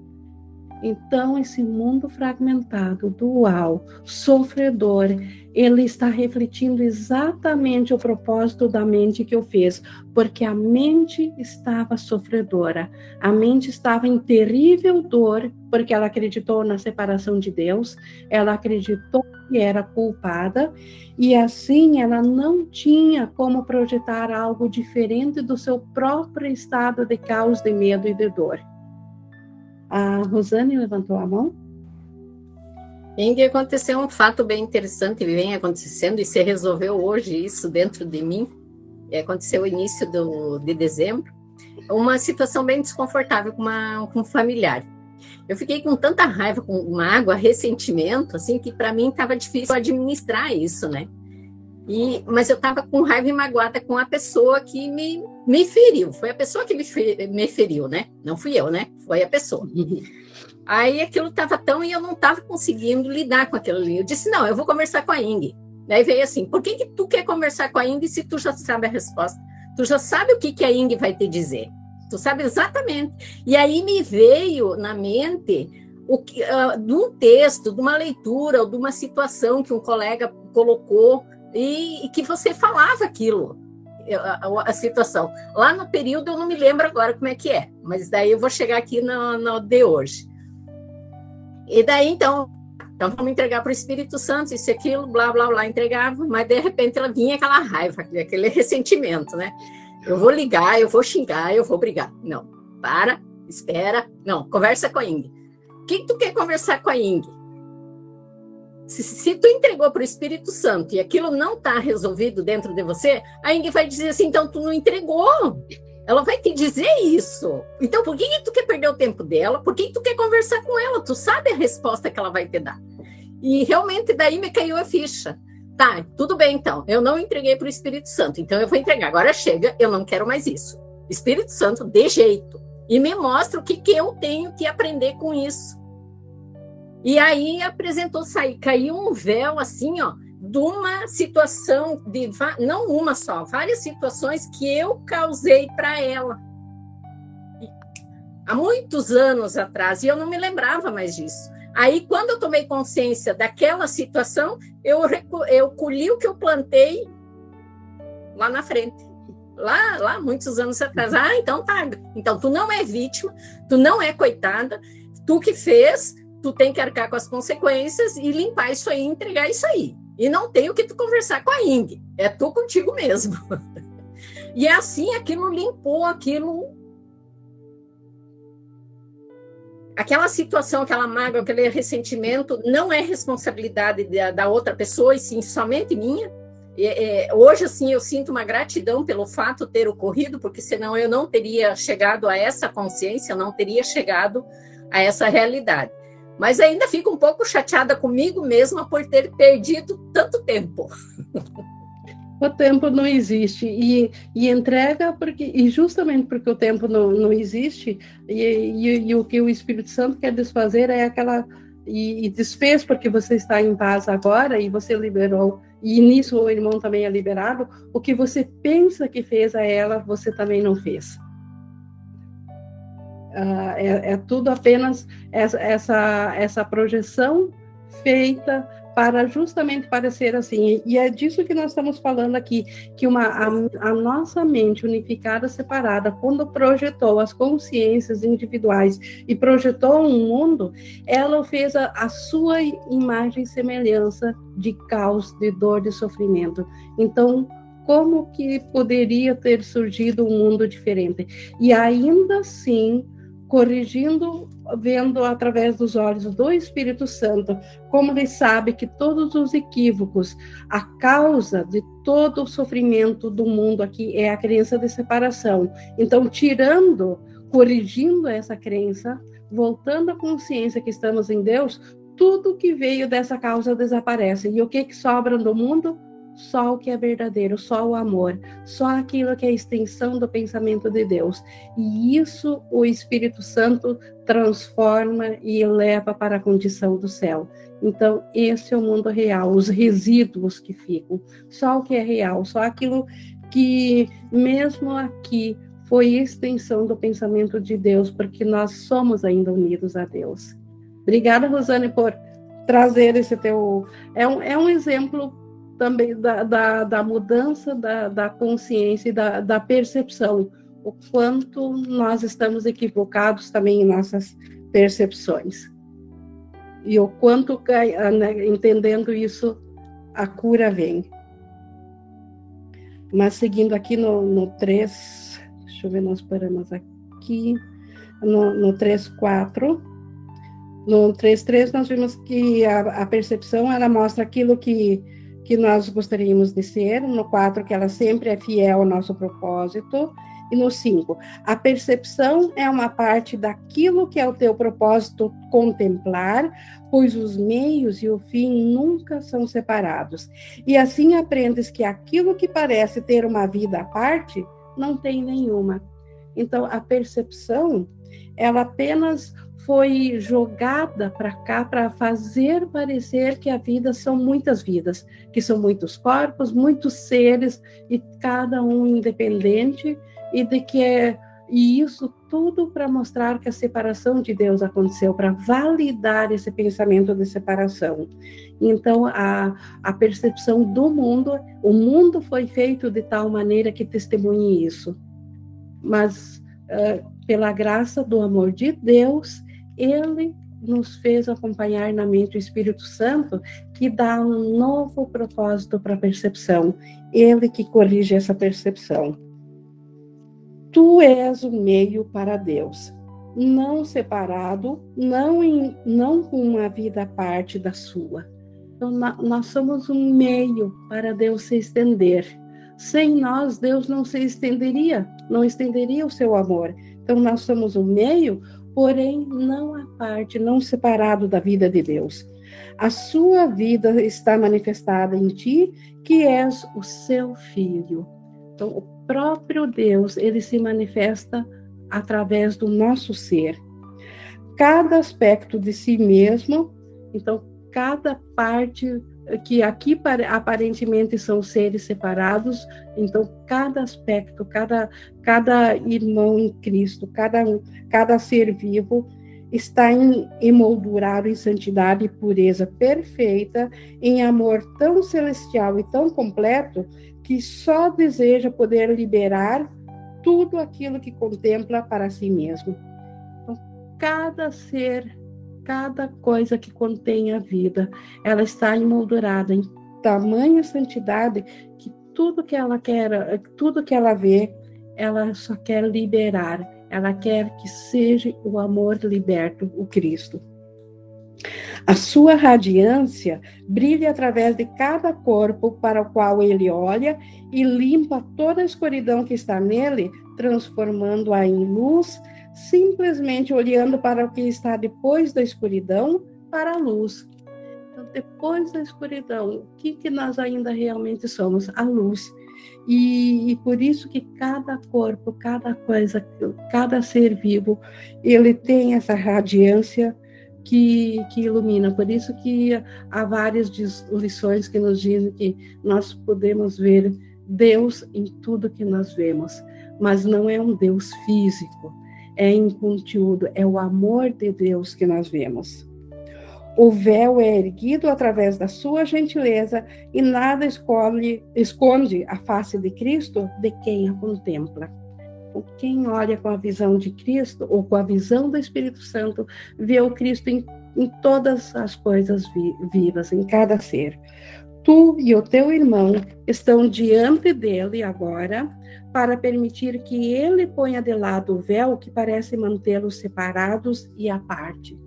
Então, esse mundo fragmentado, dual, sofredor, ele está refletindo exatamente o propósito da mente que eu fiz, porque a mente estava sofredora, a mente estava em terrível dor, porque ela acreditou na separação de Deus, ela acreditou que era culpada, e assim ela não tinha como projetar algo diferente do seu próprio estado de caos, de medo e de dor. A Rosane levantou a mão. Em aconteceu um fato bem interessante, vem acontecendo e se resolveu hoje isso dentro de mim. E aconteceu o início do, de dezembro. Uma situação bem desconfortável com, uma, com um familiar. Eu fiquei com tanta raiva, com mágoa, ressentimento, assim, que para mim estava difícil administrar isso, né? E, mas eu estava com raiva e magoada com a pessoa que me, me feriu. Foi a pessoa que me, me feriu, né? Não fui eu, né? Foi a pessoa. Aí aquilo estava tão e eu não estava conseguindo lidar com aquilo ali. Eu disse, não, eu vou conversar com a Ing. Daí veio assim, por que, que tu quer conversar com a Ing se tu já sabe a resposta? Tu já sabe o que, que a Ing vai te dizer. Tu sabe exatamente. E aí me veio na mente o que, uh, de um texto, de uma leitura, ou de uma situação que um colega colocou e, e que você falava aquilo, a, a, situação. Lá no período eu não me lembro agora como é que é, mas daí eu vou chegar aqui no, no de hoje. E daí então, então vamos entregar para o Espírito Santo, isso aquilo, blá, blá, blá, entregava, mas de repente ela vinha aquela raiva, aquele ressentimento, né? Eu vou ligar, eu vou xingar, eu vou brigar. Não, para, espera, não, conversa com a Ing. O que tu quer conversar com a Ing? Se, se tu entregou para o Espírito Santo e aquilo não está resolvido dentro de você, a Ing vai dizer assim, então tu não entregou. Ela vai te dizer isso. Então, por que, que tu quer perder o tempo dela? Por que, que tu quer conversar com ela? Tu sabe a resposta que ela vai te dar. E realmente daí me caiu a ficha. Tá, tudo bem então. Eu não entreguei para o Espírito Santo, então eu vou entregar. Agora chega, eu não quero mais isso. Espírito Santo, de jeito. E me mostra o que, que eu tenho que aprender com isso. E aí apresentou sair, caiu um véu assim, ó, de uma situação de não uma só, várias situações que eu causei para ela. Há muitos anos atrás, e eu não me lembrava mais disso. Aí, quando eu tomei consciência daquela situação, eu, eu colhi o que eu plantei lá na frente. Lá, lá, muitos anos atrás. Ah, então tá. Então, tu não é vítima, tu não é coitada, tu que fez, tu tem que arcar com as consequências e limpar isso aí, entregar isso aí. E não tem o que tu conversar com a Ing, é tu contigo mesmo. <laughs> e é assim, aquilo limpou, aquilo. Aquela situação, aquela mágoa, aquele ressentimento não é responsabilidade da, da outra pessoa, e sim somente minha. É, é, hoje, assim, eu sinto uma gratidão pelo fato ter ocorrido, porque senão eu não teria chegado a essa consciência, eu não teria chegado a essa realidade mas ainda fico um pouco chateada comigo mesma por ter perdido tanto tempo. O tempo não existe. E, e entrega porque e justamente porque o tempo não, não existe e, e, e o que o Espírito Santo quer desfazer é aquela e, e, desfez porque você está em paz agora e você liberou e nisso o irmão também é liberado. O que você pensa que fez a ela você também não fez Uh, é, é, tudo apenas essa, essa, essa projeção feita para justamente parecer assim. E é disso que nós estamos falando aqui, que uma, a, a, nossa mente unificada, separada, quando projetou as consciências individuais e projetou um mundo, ela fez a, a sua imagem e semelhança de caos, de dor, de sofrimento. Então, como que poderia ter surgido um mundo diferente? E ainda assim, corrigindo, vendo através dos olhos do Espírito Santo, como ele sabe que todos os equívocos, a causa de todo o sofrimento do mundo aqui é a crença de separação. Então, tirando, corrigindo essa crença, voltando à consciência que estamos em Deus, tudo que veio dessa causa desaparece. E o que, que sobra do mundo? Só o que é verdadeiro, só o amor, só aquilo que é a extensão do pensamento de Deus. E isso o Espírito Santo transforma e leva para a condição do céu. Então, esse é o mundo real, os resíduos que ficam, só o que é real, só aquilo que, mesmo aqui, foi extensão do pensamento de Deus, porque nós somos ainda unidos a Deus. Obrigada, Rosane, por trazer esse teu. É um, é um exemplo também da, da, da mudança da, da consciência e da, da percepção. O quanto nós estamos equivocados também em nossas percepções. E o quanto, né, entendendo isso, a cura vem. Mas seguindo aqui no, no 3, deixa eu ver, nós paramos aqui, no, no 3, 4. No 3.3 nós vimos que a, a, percepção ela mostra aquilo que, que nós gostaríamos de ser, no 4 que ela sempre é fiel ao nosso propósito, e no 5, a percepção é uma parte daquilo que é o teu propósito contemplar, pois os meios e o fim nunca são separados. E assim aprendes que aquilo que parece ter uma vida à parte, não tem nenhuma. Então, a percepção, ela apenas foi jogada para cá para fazer parecer que a vida são muitas vidas, que são muitos corpos, muitos seres e cada um independente e de que é e isso tudo para mostrar que a separação de Deus aconteceu, para validar esse pensamento de separação. Então, a, a percepção do mundo, o mundo foi feito de tal maneira que testemunhe isso. Mas, uh, pela graça do amor de Deus, ele nos fez acompanhar na mente o Espírito Santo, que dá um novo propósito para a percepção. Ele que corrige essa percepção. Tu és o meio para Deus, não separado, não, em, não com uma vida à parte da sua. Então, nós somos um meio para Deus se estender. Sem nós, Deus não se estenderia, não estenderia o seu amor. Então, nós somos um meio porém não a parte, não separado da vida de Deus. A sua vida está manifestada em ti, que és o seu filho. Então, o próprio Deus, ele se manifesta através do nosso ser. Cada aspecto de si mesmo, então, cada parte que aqui aparentemente são seres separados, então cada aspecto, cada, cada irmão em Cristo, cada, cada ser vivo está em, emoldurado em santidade e pureza perfeita, em amor tão celestial e tão completo, que só deseja poder liberar tudo aquilo que contempla para si mesmo. Então, cada ser cada coisa que contém a vida. Ela está emoldurada em tamanha santidade que tudo que ela quer, tudo que ela vê, ela só quer liberar. Ela quer que seja o amor liberto, o Cristo. A sua radiância brilha através de cada corpo para o qual ele olha e limpa toda a escuridão que está nele, transformando-a em luz simplesmente olhando para o que está depois da escuridão, para a luz. Então, depois da escuridão, o que, que nós ainda realmente somos? A luz. E, e, por isso que cada corpo, cada coisa, cada ser vivo, ele tem essa radiância que, que ilumina. Por isso que há várias lições que nos dizem que nós podemos ver Deus em tudo que nós vemos, mas não é um Deus físico, é em conteúdo, é o amor de Deus que nós vemos. O véu é erguido através da sua gentileza e nada escolhe, esconde a face de Cristo de quem a contempla. Quem olha com a visão de Cristo ou com a visão do Espírito Santo vê o Cristo em, em todas as coisas vi, vivas, em cada ser. Tu e o teu irmão estão diante dele agora para permitir que ele ponha de lado o véu que parece mantê-los separados e à parte.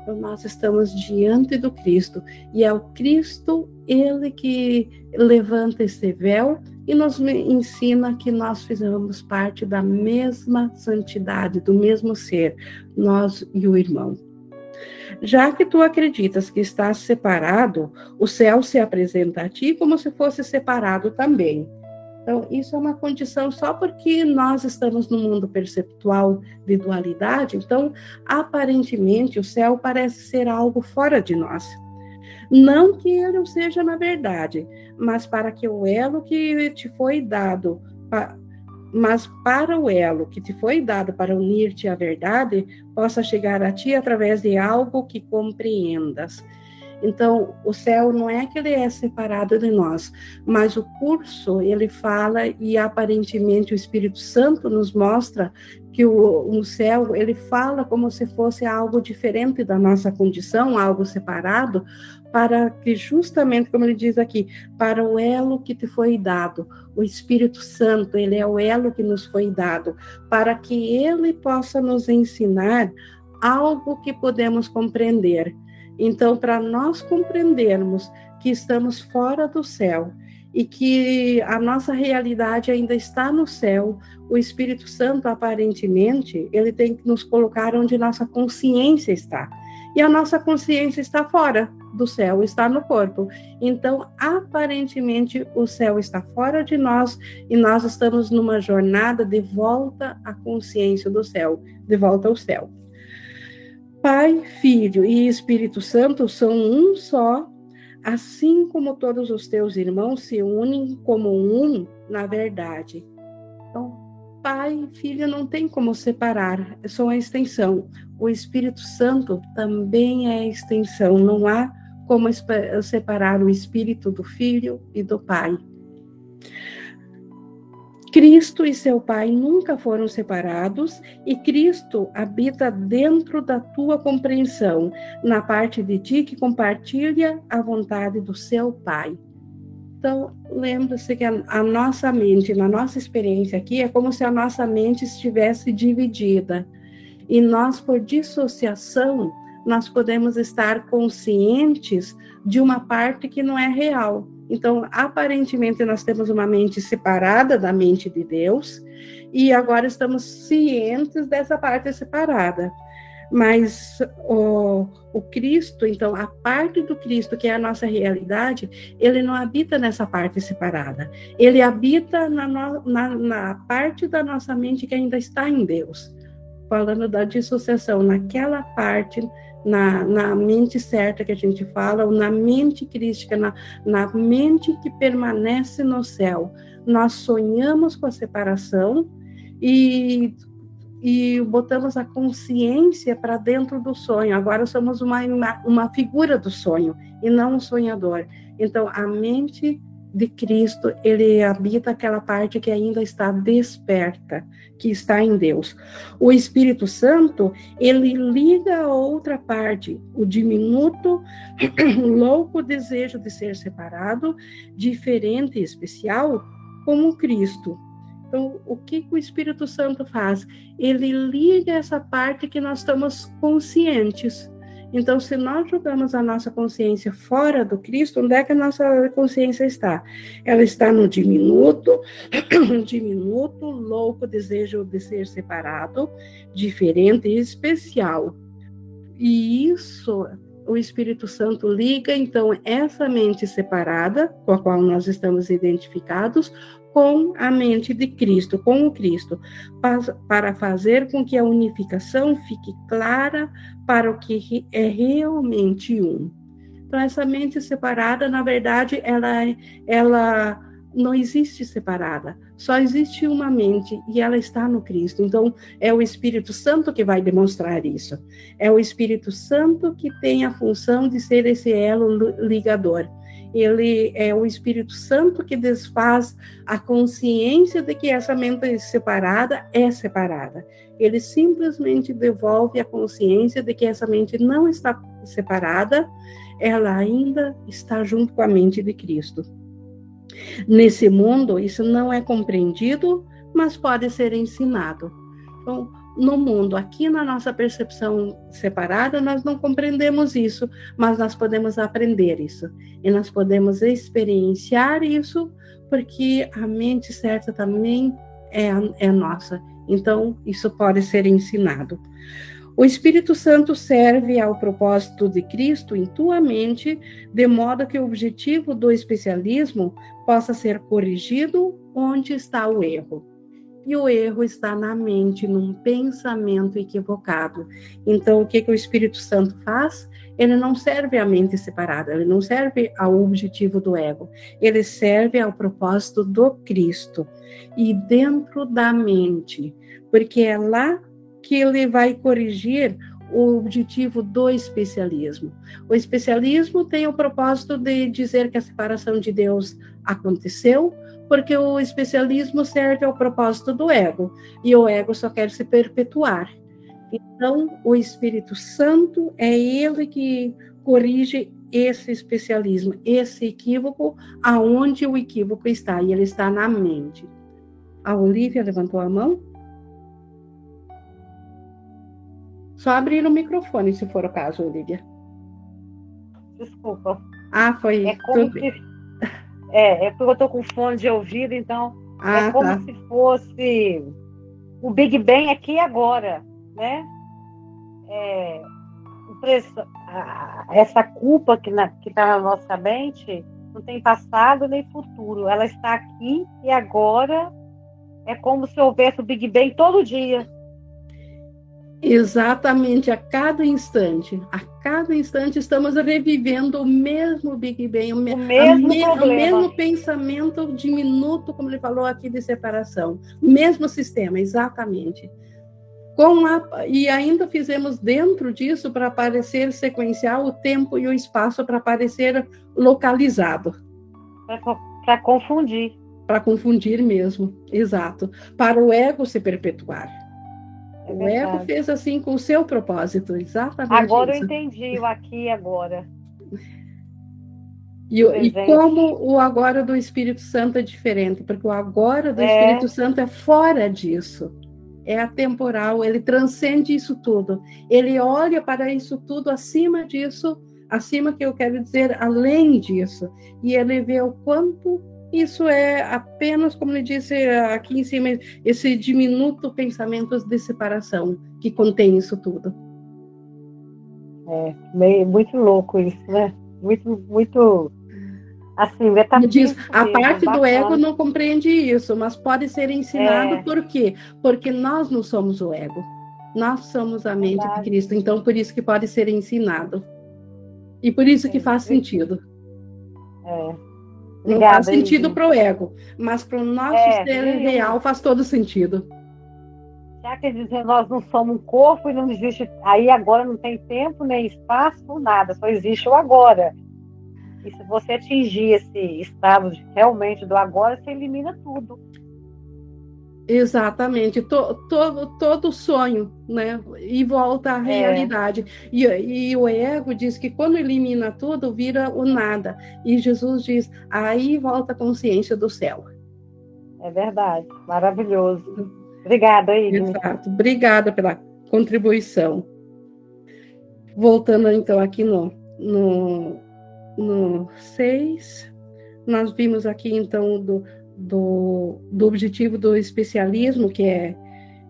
Então, nós estamos diante do Cristo e é o Cristo, ele que levanta esse véu e nos ensina que nós fizemos parte da mesma santidade, do mesmo ser, nós e o irmão. Já que tu acreditas que estás separado, o céu se apresenta a ti como se fosse separado também. Então, isso é uma condição só porque nós estamos no mundo perceptual de dualidade, então, aparentemente, o céu parece ser algo fora de nós. Não que ele não seja na verdade, mas para que o elo que te foi dado mas para o elo que te foi dado para unir-te à verdade, possa chegar a ti através de algo que compreendas. Então, o céu não é que ele é separado de nós, mas o curso ele fala e aparentemente o Espírito Santo nos mostra que o, o céu ele fala como se fosse algo diferente da nossa condição, algo separado, para que justamente, como ele diz aqui, para o elo que te foi dado, o Espírito Santo, ele é o elo que nos foi dado, para que ele possa nos ensinar algo que podemos compreender. Então, para nós compreendermos que estamos fora do céu e que a nossa realidade ainda está no céu, o Espírito Santo, aparentemente, ele tem que nos colocar onde nossa consciência está. E a nossa consciência está fora do céu, está no corpo. Então, aparentemente, o céu está fora de nós e nós estamos numa jornada de volta à consciência do céu, de volta ao céu. Pai, Filho e Espírito Santo são um só, assim como todos os teus irmãos se unem como um na verdade. Pai e Filho não tem como separar, é só uma extensão. O Espírito Santo também é extensão, não há como separar o Espírito do Filho e do Pai. Cristo e seu Pai nunca foram separados e Cristo habita dentro da tua compreensão, na parte de ti que compartilha a vontade do seu Pai. Então, lembra-se que a, a, nossa mente, na nossa experiência aqui, é como se a nossa mente estivesse dividida. E nós, por dissociação, nós podemos estar conscientes de uma parte que não é real. Então, aparentemente, nós temos uma mente separada da mente de Deus, e agora estamos cientes dessa parte separada. Mas o, o Cristo, então, a parte do Cristo, que é a nossa realidade, ele não habita nessa parte separada. Ele habita na, na, na parte da nossa mente que ainda está em Deus. Falando da dissociação, naquela parte na, na, mente certa que a gente fala, ou na mente crística, na, na mente que permanece no céu. Nós sonhamos com a separação e e botamos a consciência para dentro do sonho. Agora somos uma, uma figura do sonho e não um sonhador. Então, a mente de Cristo, ele habita aquela parte que ainda está desperta, que está em Deus. O Espírito Santo, ele liga a outra parte, o diminuto, <coughs> louco desejo de ser separado, diferente e especial, como Cristo. Então, o que o Espírito Santo faz? Ele liga essa parte que nós estamos conscientes. Então, se nós jogamos a nossa consciência fora do Cristo, onde é que a nossa consciência está? Ela está no diminuto, <clears throat> diminuto, louco desejo de ser separado, diferente e especial. E isso o Espírito Santo liga, então, essa mente separada, com a qual nós estamos identificados, com a mente de Cristo, com o Cristo, para fazer com que a unificação fique clara para o que é realmente um. Então, essa mente separada, na verdade, ela, ela não existe separada, só existe uma mente e ela está no Cristo. Então, é o Espírito Santo que vai demonstrar isso. É o Espírito Santo que tem a função de ser esse elo ligador ele é o Espírito Santo que desfaz a consciência de que essa mente separada é separada. Ele simplesmente devolve a consciência de que essa mente não está separada, ela ainda está junto com a mente de Cristo. Nesse mundo, isso não é compreendido, mas pode ser ensinado. Então, no mundo, aqui na nossa percepção separada, nós não compreendemos isso, mas nós podemos aprender isso. E nós podemos experienciar isso, porque a mente certa também é, é nossa. Então, isso pode ser ensinado. O Espírito Santo serve ao propósito de Cristo em tua mente, de modo que o objetivo do especialismo possa ser corrigido onde está o erro. E o erro está na mente, num pensamento equivocado. Então, o que, que o Espírito Santo faz? Ele não serve à mente separada, ele não serve ao objetivo do ego, ele serve ao propósito do Cristo. E dentro da mente, porque é lá que ele vai corrigir o objetivo do especialismo. O especialismo tem o propósito de dizer que a separação de Deus aconteceu, porque o especialismo serve ao propósito do ego, e o ego só quer se perpetuar. Então, o Espírito Santo é ele que corrige esse especialismo, esse equívoco, aonde o equívoco está, e ele está na mente. A Olivia levantou a mão? Só abrir o microfone, se for o caso, Olivia. Desculpa. Ah, foi. É como se... É, é porque eu estou com fone de ouvido, então ah, é como tá. se fosse o Big Bang aqui e agora, né? É, essa culpa que está na nossa mente não tem passado nem futuro. Ela está aqui e agora é como se houvesse o Big Bang todo dia. Exatamente, a cada instante, a cada instante estamos revivendo o mesmo Big Bang, o, o mesmo, me, o mesmo pensamento diminuto, como ele falou aqui, de separação. O mesmo sistema, exatamente. Com a, e ainda fizemos dentro disso para aparecer sequencial o tempo e o espaço para aparecer localizado. Para confundir. Para confundir mesmo, exato. Para o ego se perpetuar. É o ego fez assim com o seu propósito, exatamente. Agora isso. eu entendi o aqui e agora. E, e, como o agora do Espírito Santo é diferente, porque o agora do é. Espírito Santo é fora disso. É atemporal, ele transcende isso tudo. Ele olha para isso tudo acima disso, acima que eu quero dizer, além disso. E ele vê o quanto isso é apenas, como ele disse aqui em cima, esse diminuto pensamento de separação que contém isso tudo. É, meio, muito louco isso, né? Muito, muito assim, metafísico. Diz, a parte bacana. do ego não compreende isso, mas pode ser ensinado é. por quê? Porque nós não somos o ego. Nós somos a mente Verdade. de Cristo, então por isso que pode ser ensinado. E por isso que faz sentido. É. Não faz sentido para o ego, mas para o nosso é, ser real faz todo sentido. Já que dizer nós não somos um corpo e não existe, aí agora não tem tempo nem espaço, nada, só existe o agora. E se você atingir esse estado realmente do agora, você elimina tudo. Exatamente, todo, todo, todo sonho, né? E volta à é. realidade. E, e o ego diz que quando elimina tudo, vira o nada. E Jesus diz, aí volta a consciência do céu. É verdade, maravilhoso. Obrigada, Igor. Exato, obrigada pela contribuição. Voltando então aqui no, no, no 6, nós vimos aqui então do do, do objetivo do especialismo, que é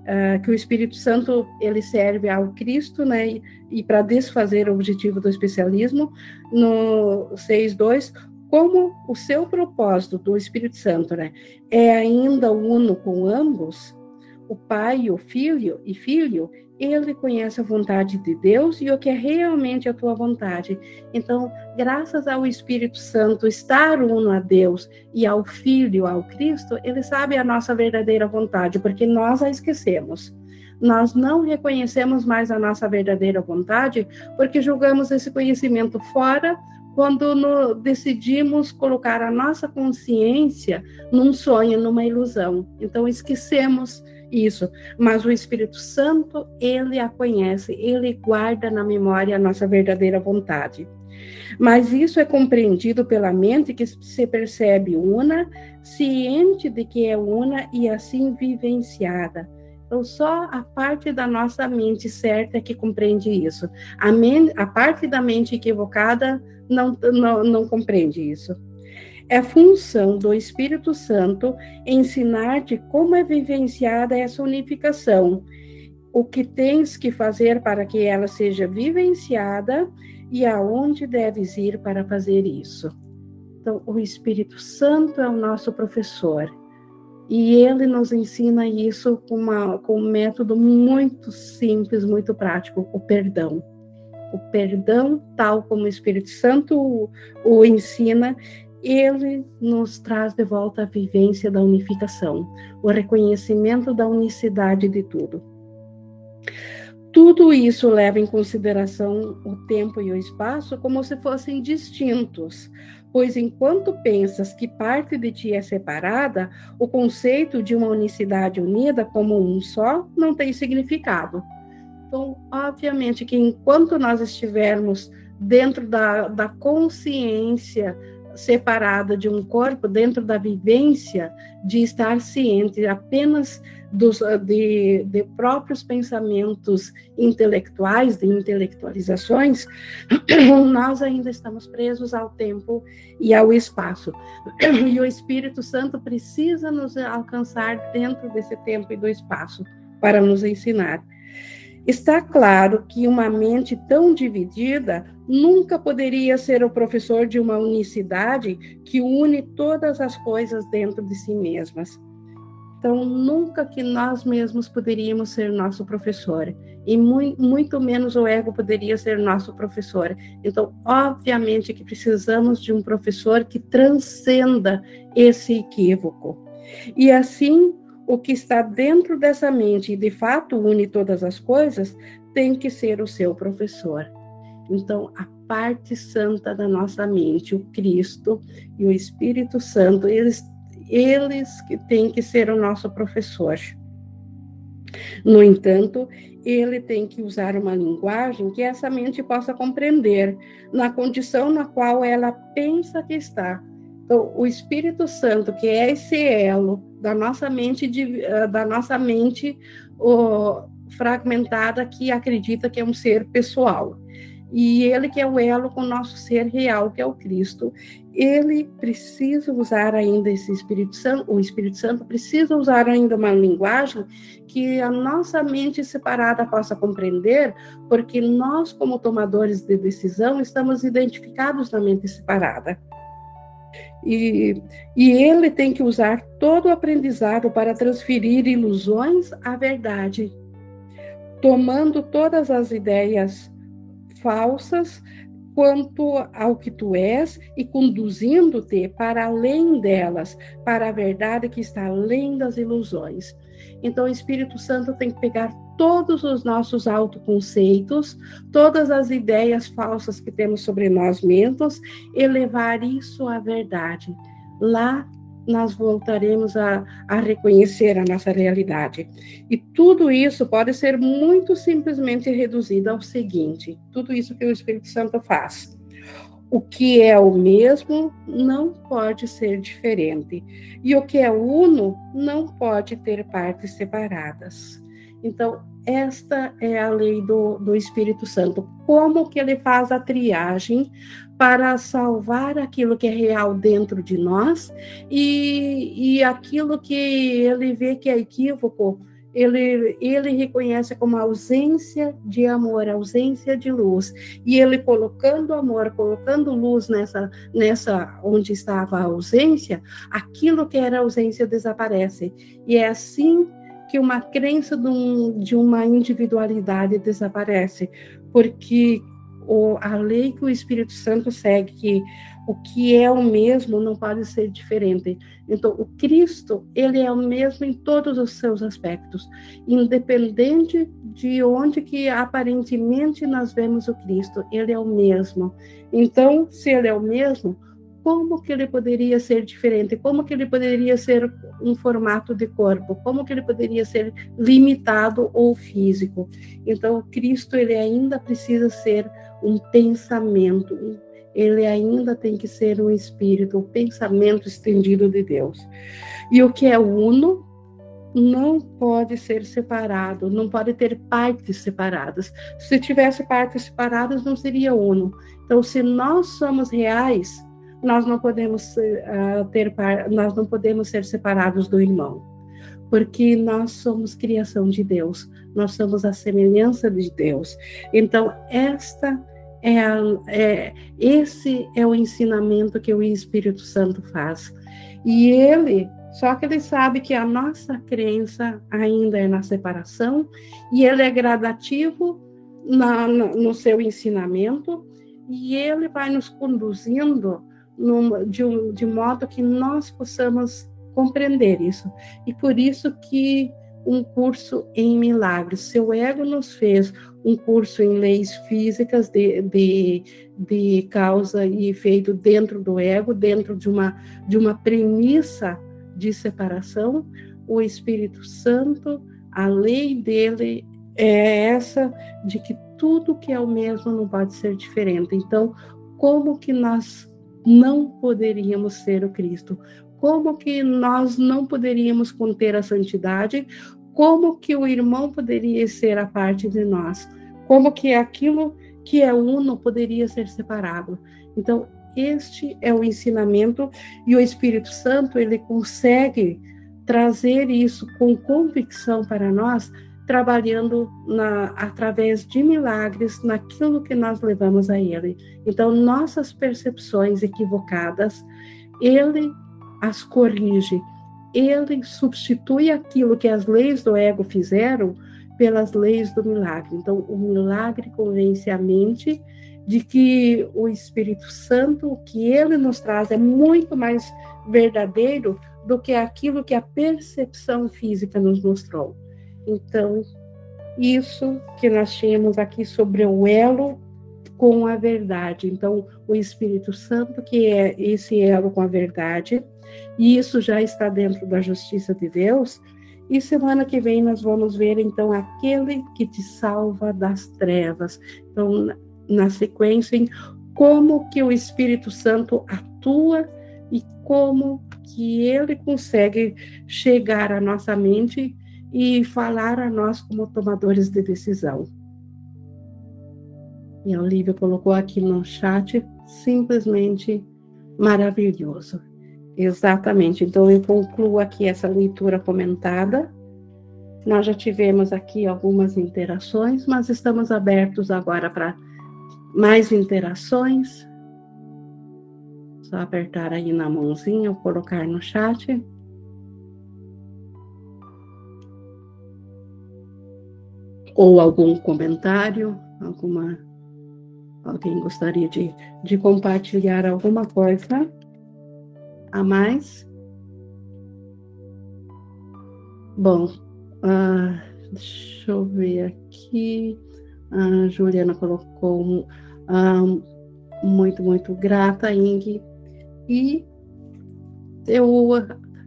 uh, que o Espírito Santo ele serve ao Cristo, né? E, e para desfazer o objetivo do especialismo, no 6.2, como o seu propósito do Espírito Santo, né? É ainda uno com ambos, o Pai, o Filho e Filho, ele conhece a vontade de Deus e o que é realmente a tua vontade. Então, graças ao Espírito Santo estar uno a Deus e ao Filho, ao Cristo, ele sabe a nossa verdadeira vontade, porque nós a esquecemos. Nós não reconhecemos mais a nossa verdadeira vontade porque julgamos esse conhecimento fora quando no, decidimos colocar a nossa consciência num sonho, numa ilusão. Então, esquecemos isso, mas o Espírito Santo, ele a conhece, ele guarda na memória a nossa verdadeira vontade. Mas isso é compreendido pela mente que se percebe una, ciente de que é una e assim vivenciada. Então, só a parte da nossa mente certa é que compreende isso. A, a parte da mente equivocada não, não, não compreende isso. É função do Espírito Santo ensinar-te como é vivenciada essa unificação, o que tens que fazer para que ela seja vivenciada e aonde deves ir para fazer isso. Então, o Espírito Santo é o nosso professor. E ele nos ensina isso com, uma, com um método muito simples, muito prático, o perdão. O perdão, tal como o Espírito Santo o, o ensina, ele nos traz de volta a vivência da unificação, o reconhecimento da unicidade de tudo. Tudo isso leva em consideração o tempo e o espaço como se fossem distintos, pois enquanto pensas que parte de ti é separada, o conceito de uma unicidade unida como um só não tem significado. Então, obviamente que enquanto nós estivermos dentro da, da consciência separada de um corpo, dentro da vivência de estar ciente apenas dos, de, de próprios pensamentos intelectuais, de intelectualizações, <coughs> nós ainda estamos presos ao tempo e ao espaço. <coughs> E o Espírito Santo precisa nos alcançar dentro desse tempo e do espaço para nos ensinar. Está claro que uma mente tão dividida nunca poderia ser o professor de uma unicidade que une todas as coisas dentro de si mesmas. Então, nunca que nós mesmos poderíamos ser nosso professor, e muito, menos o ego poderia ser nosso professor. Então, obviamente que precisamos de um professor que transcenda esse equívoco. E assim, o que está dentro dessa mente e de fato une todas as coisas, tem que ser o seu professor. Então, a parte santa da nossa mente, o Cristo e o Espírito Santo, eles, eles que têm que ser o nosso professor. No entanto, ele tem que usar uma linguagem que essa mente possa compreender, na condição na qual ela pensa que está, então, o Espírito Santo, que é esse elo da nossa mente, eh, da nossa mente oh, fragmentada que acredita que é um ser pessoal. E ele que é o elo com o nosso ser real, que é o Cristo, ele precisa usar ainda esse Espírito Santo, o Espírito Santo precisa usar ainda uma linguagem que a nossa mente separada possa compreender, porque nós, como tomadores de decisão, estamos identificados na mente separada. E, e ele tem que usar todo o aprendizado para transferir ilusões à verdade, tomando todas as ideias falsas quanto ao que tu és e conduzindo-te para além delas, para a verdade que está além das ilusões. Então, o Espírito Santo tem que pegar todos os nossos autoconceitos, todas as ideias falsas que temos sobre nós mesmos e levar isso à verdade. Lá nós voltaremos a, a reconhecer a nossa realidade. E tudo isso pode ser muito simplesmente reduzido ao seguinte: tudo isso que o Espírito Santo faz. O que é o mesmo não pode ser diferente, e o que é uno não pode ter partes separadas. Então, esta é a lei do, do Espírito Santo. Como que ele faz a triagem para salvar aquilo que é real dentro de nós e, e aquilo que ele vê que é equívoco, ele, ele reconhece como ausência de amor, ausência de luz. E ele colocando amor, colocando luz nessa, nessa onde estava a ausência, aquilo que era ausência desaparece. E é assim que uma crença de, um, de uma individualidade desaparece, porque o, a lei que o Espírito Santo segue, que o que é o mesmo não pode ser diferente. Então, o Cristo, ele é o mesmo em todos os seus aspectos, independente de onde que aparentemente nós vemos o Cristo, ele é o mesmo. Então, se ele é o mesmo, como que ele poderia ser diferente, como que ele poderia ser um formato de corpo, como que ele poderia ser limitado ou físico. Então, Cristo ele ainda precisa ser um pensamento, ele ainda tem que ser um espírito, um pensamento estendido de Deus. E o que é uno não pode ser separado, não pode ter partes separadas. Se tivesse partes separadas, não seria uno. Então, se nós somos reais, nós não podemos uh, ter nós não podemos ser separados do irmão, porque nós somos criação de Deus, nós somos a semelhança de Deus. Então esta é, é esse é o ensinamento que o Espírito Santo faz e ele Só que ele sabe que a nossa crença ainda é na separação e ele é gradativo na, no seu ensinamento e ele vai nos conduzindo de, de modo que nós possamos compreender isso. E por isso que um curso em milagres. Seu ego nos fez um curso em leis físicas de, de, de causa e efeito dentro do ego, dentro de uma, de uma premissa de separação. O Espírito Santo, a lei dele é essa de que tudo que é o mesmo não pode ser diferente. Então, como que nós não poderíamos ser o Cristo? Como que nós não poderíamos conter a santidade? Como que o irmão poderia ser a parte de nós? Como que aquilo que é uno poderia ser separado? Então, este é o ensinamento e o Espírito Santo, ele consegue trazer isso com convicção para nós, trabalhando na, através de milagres naquilo que nós levamos a Ele. Então, nossas percepções equivocadas, Ele as corrige. Ele substitui aquilo que as leis do ego fizeram pelas leis do milagre. Então, o milagre convence a mente de que o Espírito Santo, o que ele nos traz, é muito mais verdadeiro do que aquilo que a percepção física nos mostrou. Então, isso que nós tínhamos aqui sobre o elo com a verdade. Então, o Espírito Santo, que é esse elo com a verdade, e isso já está dentro da justiça de Deus. E semana que vem nós vamos ver então aquele que te salva das trevas. Então, na sequência, em como que o Espírito Santo atua e como que ele consegue chegar à nossa mente e falar a nós como tomadores de decisão. E a Olivia colocou aqui no chat, simplesmente maravilhoso. Exatamente. Então, eu concluo aqui essa leitura comentada. Nós já tivemos aqui algumas interações, mas estamos abertos agora para mais interações. Só apertar aí na mãozinha ou colocar no chat. ou algum comentário, alguma alguém gostaria de, de compartilhar alguma coisa a mais? Bom, uh, deixa eu ver aqui. A Juliana colocou uh, muito, muito grata, Ing. E eu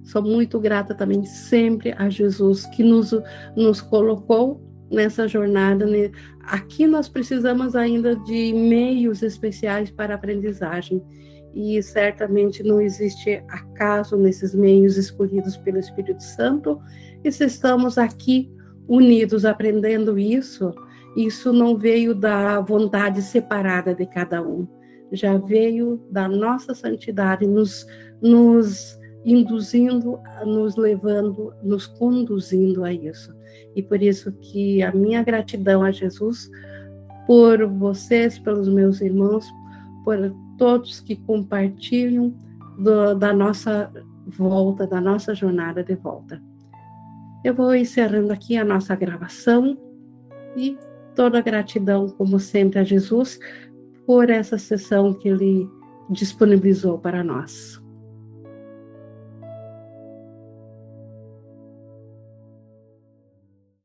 sou muito grata também sempre a Jesus que nos, nos colocou nessa jornada. Né? Aqui nós precisamos ainda de meios especiais para aprendizagem. E certamente não existe acaso nesses meios escolhidos pelo Espírito Santo. E se estamos aqui unidos aprendendo isso, isso não veio da vontade separada de cada um, já veio da nossa santidade, nos, nos induzindo, nos levando, nos conduzindo a isso. E por isso que a minha gratidão a Jesus por vocês, pelos meus irmãos, por todos que compartilham do, da nossa volta, da nossa jornada de volta. Eu vou encerrando aqui a nossa gravação e toda a gratidão, como sempre, a Jesus por essa sessão que ele disponibilizou para nós.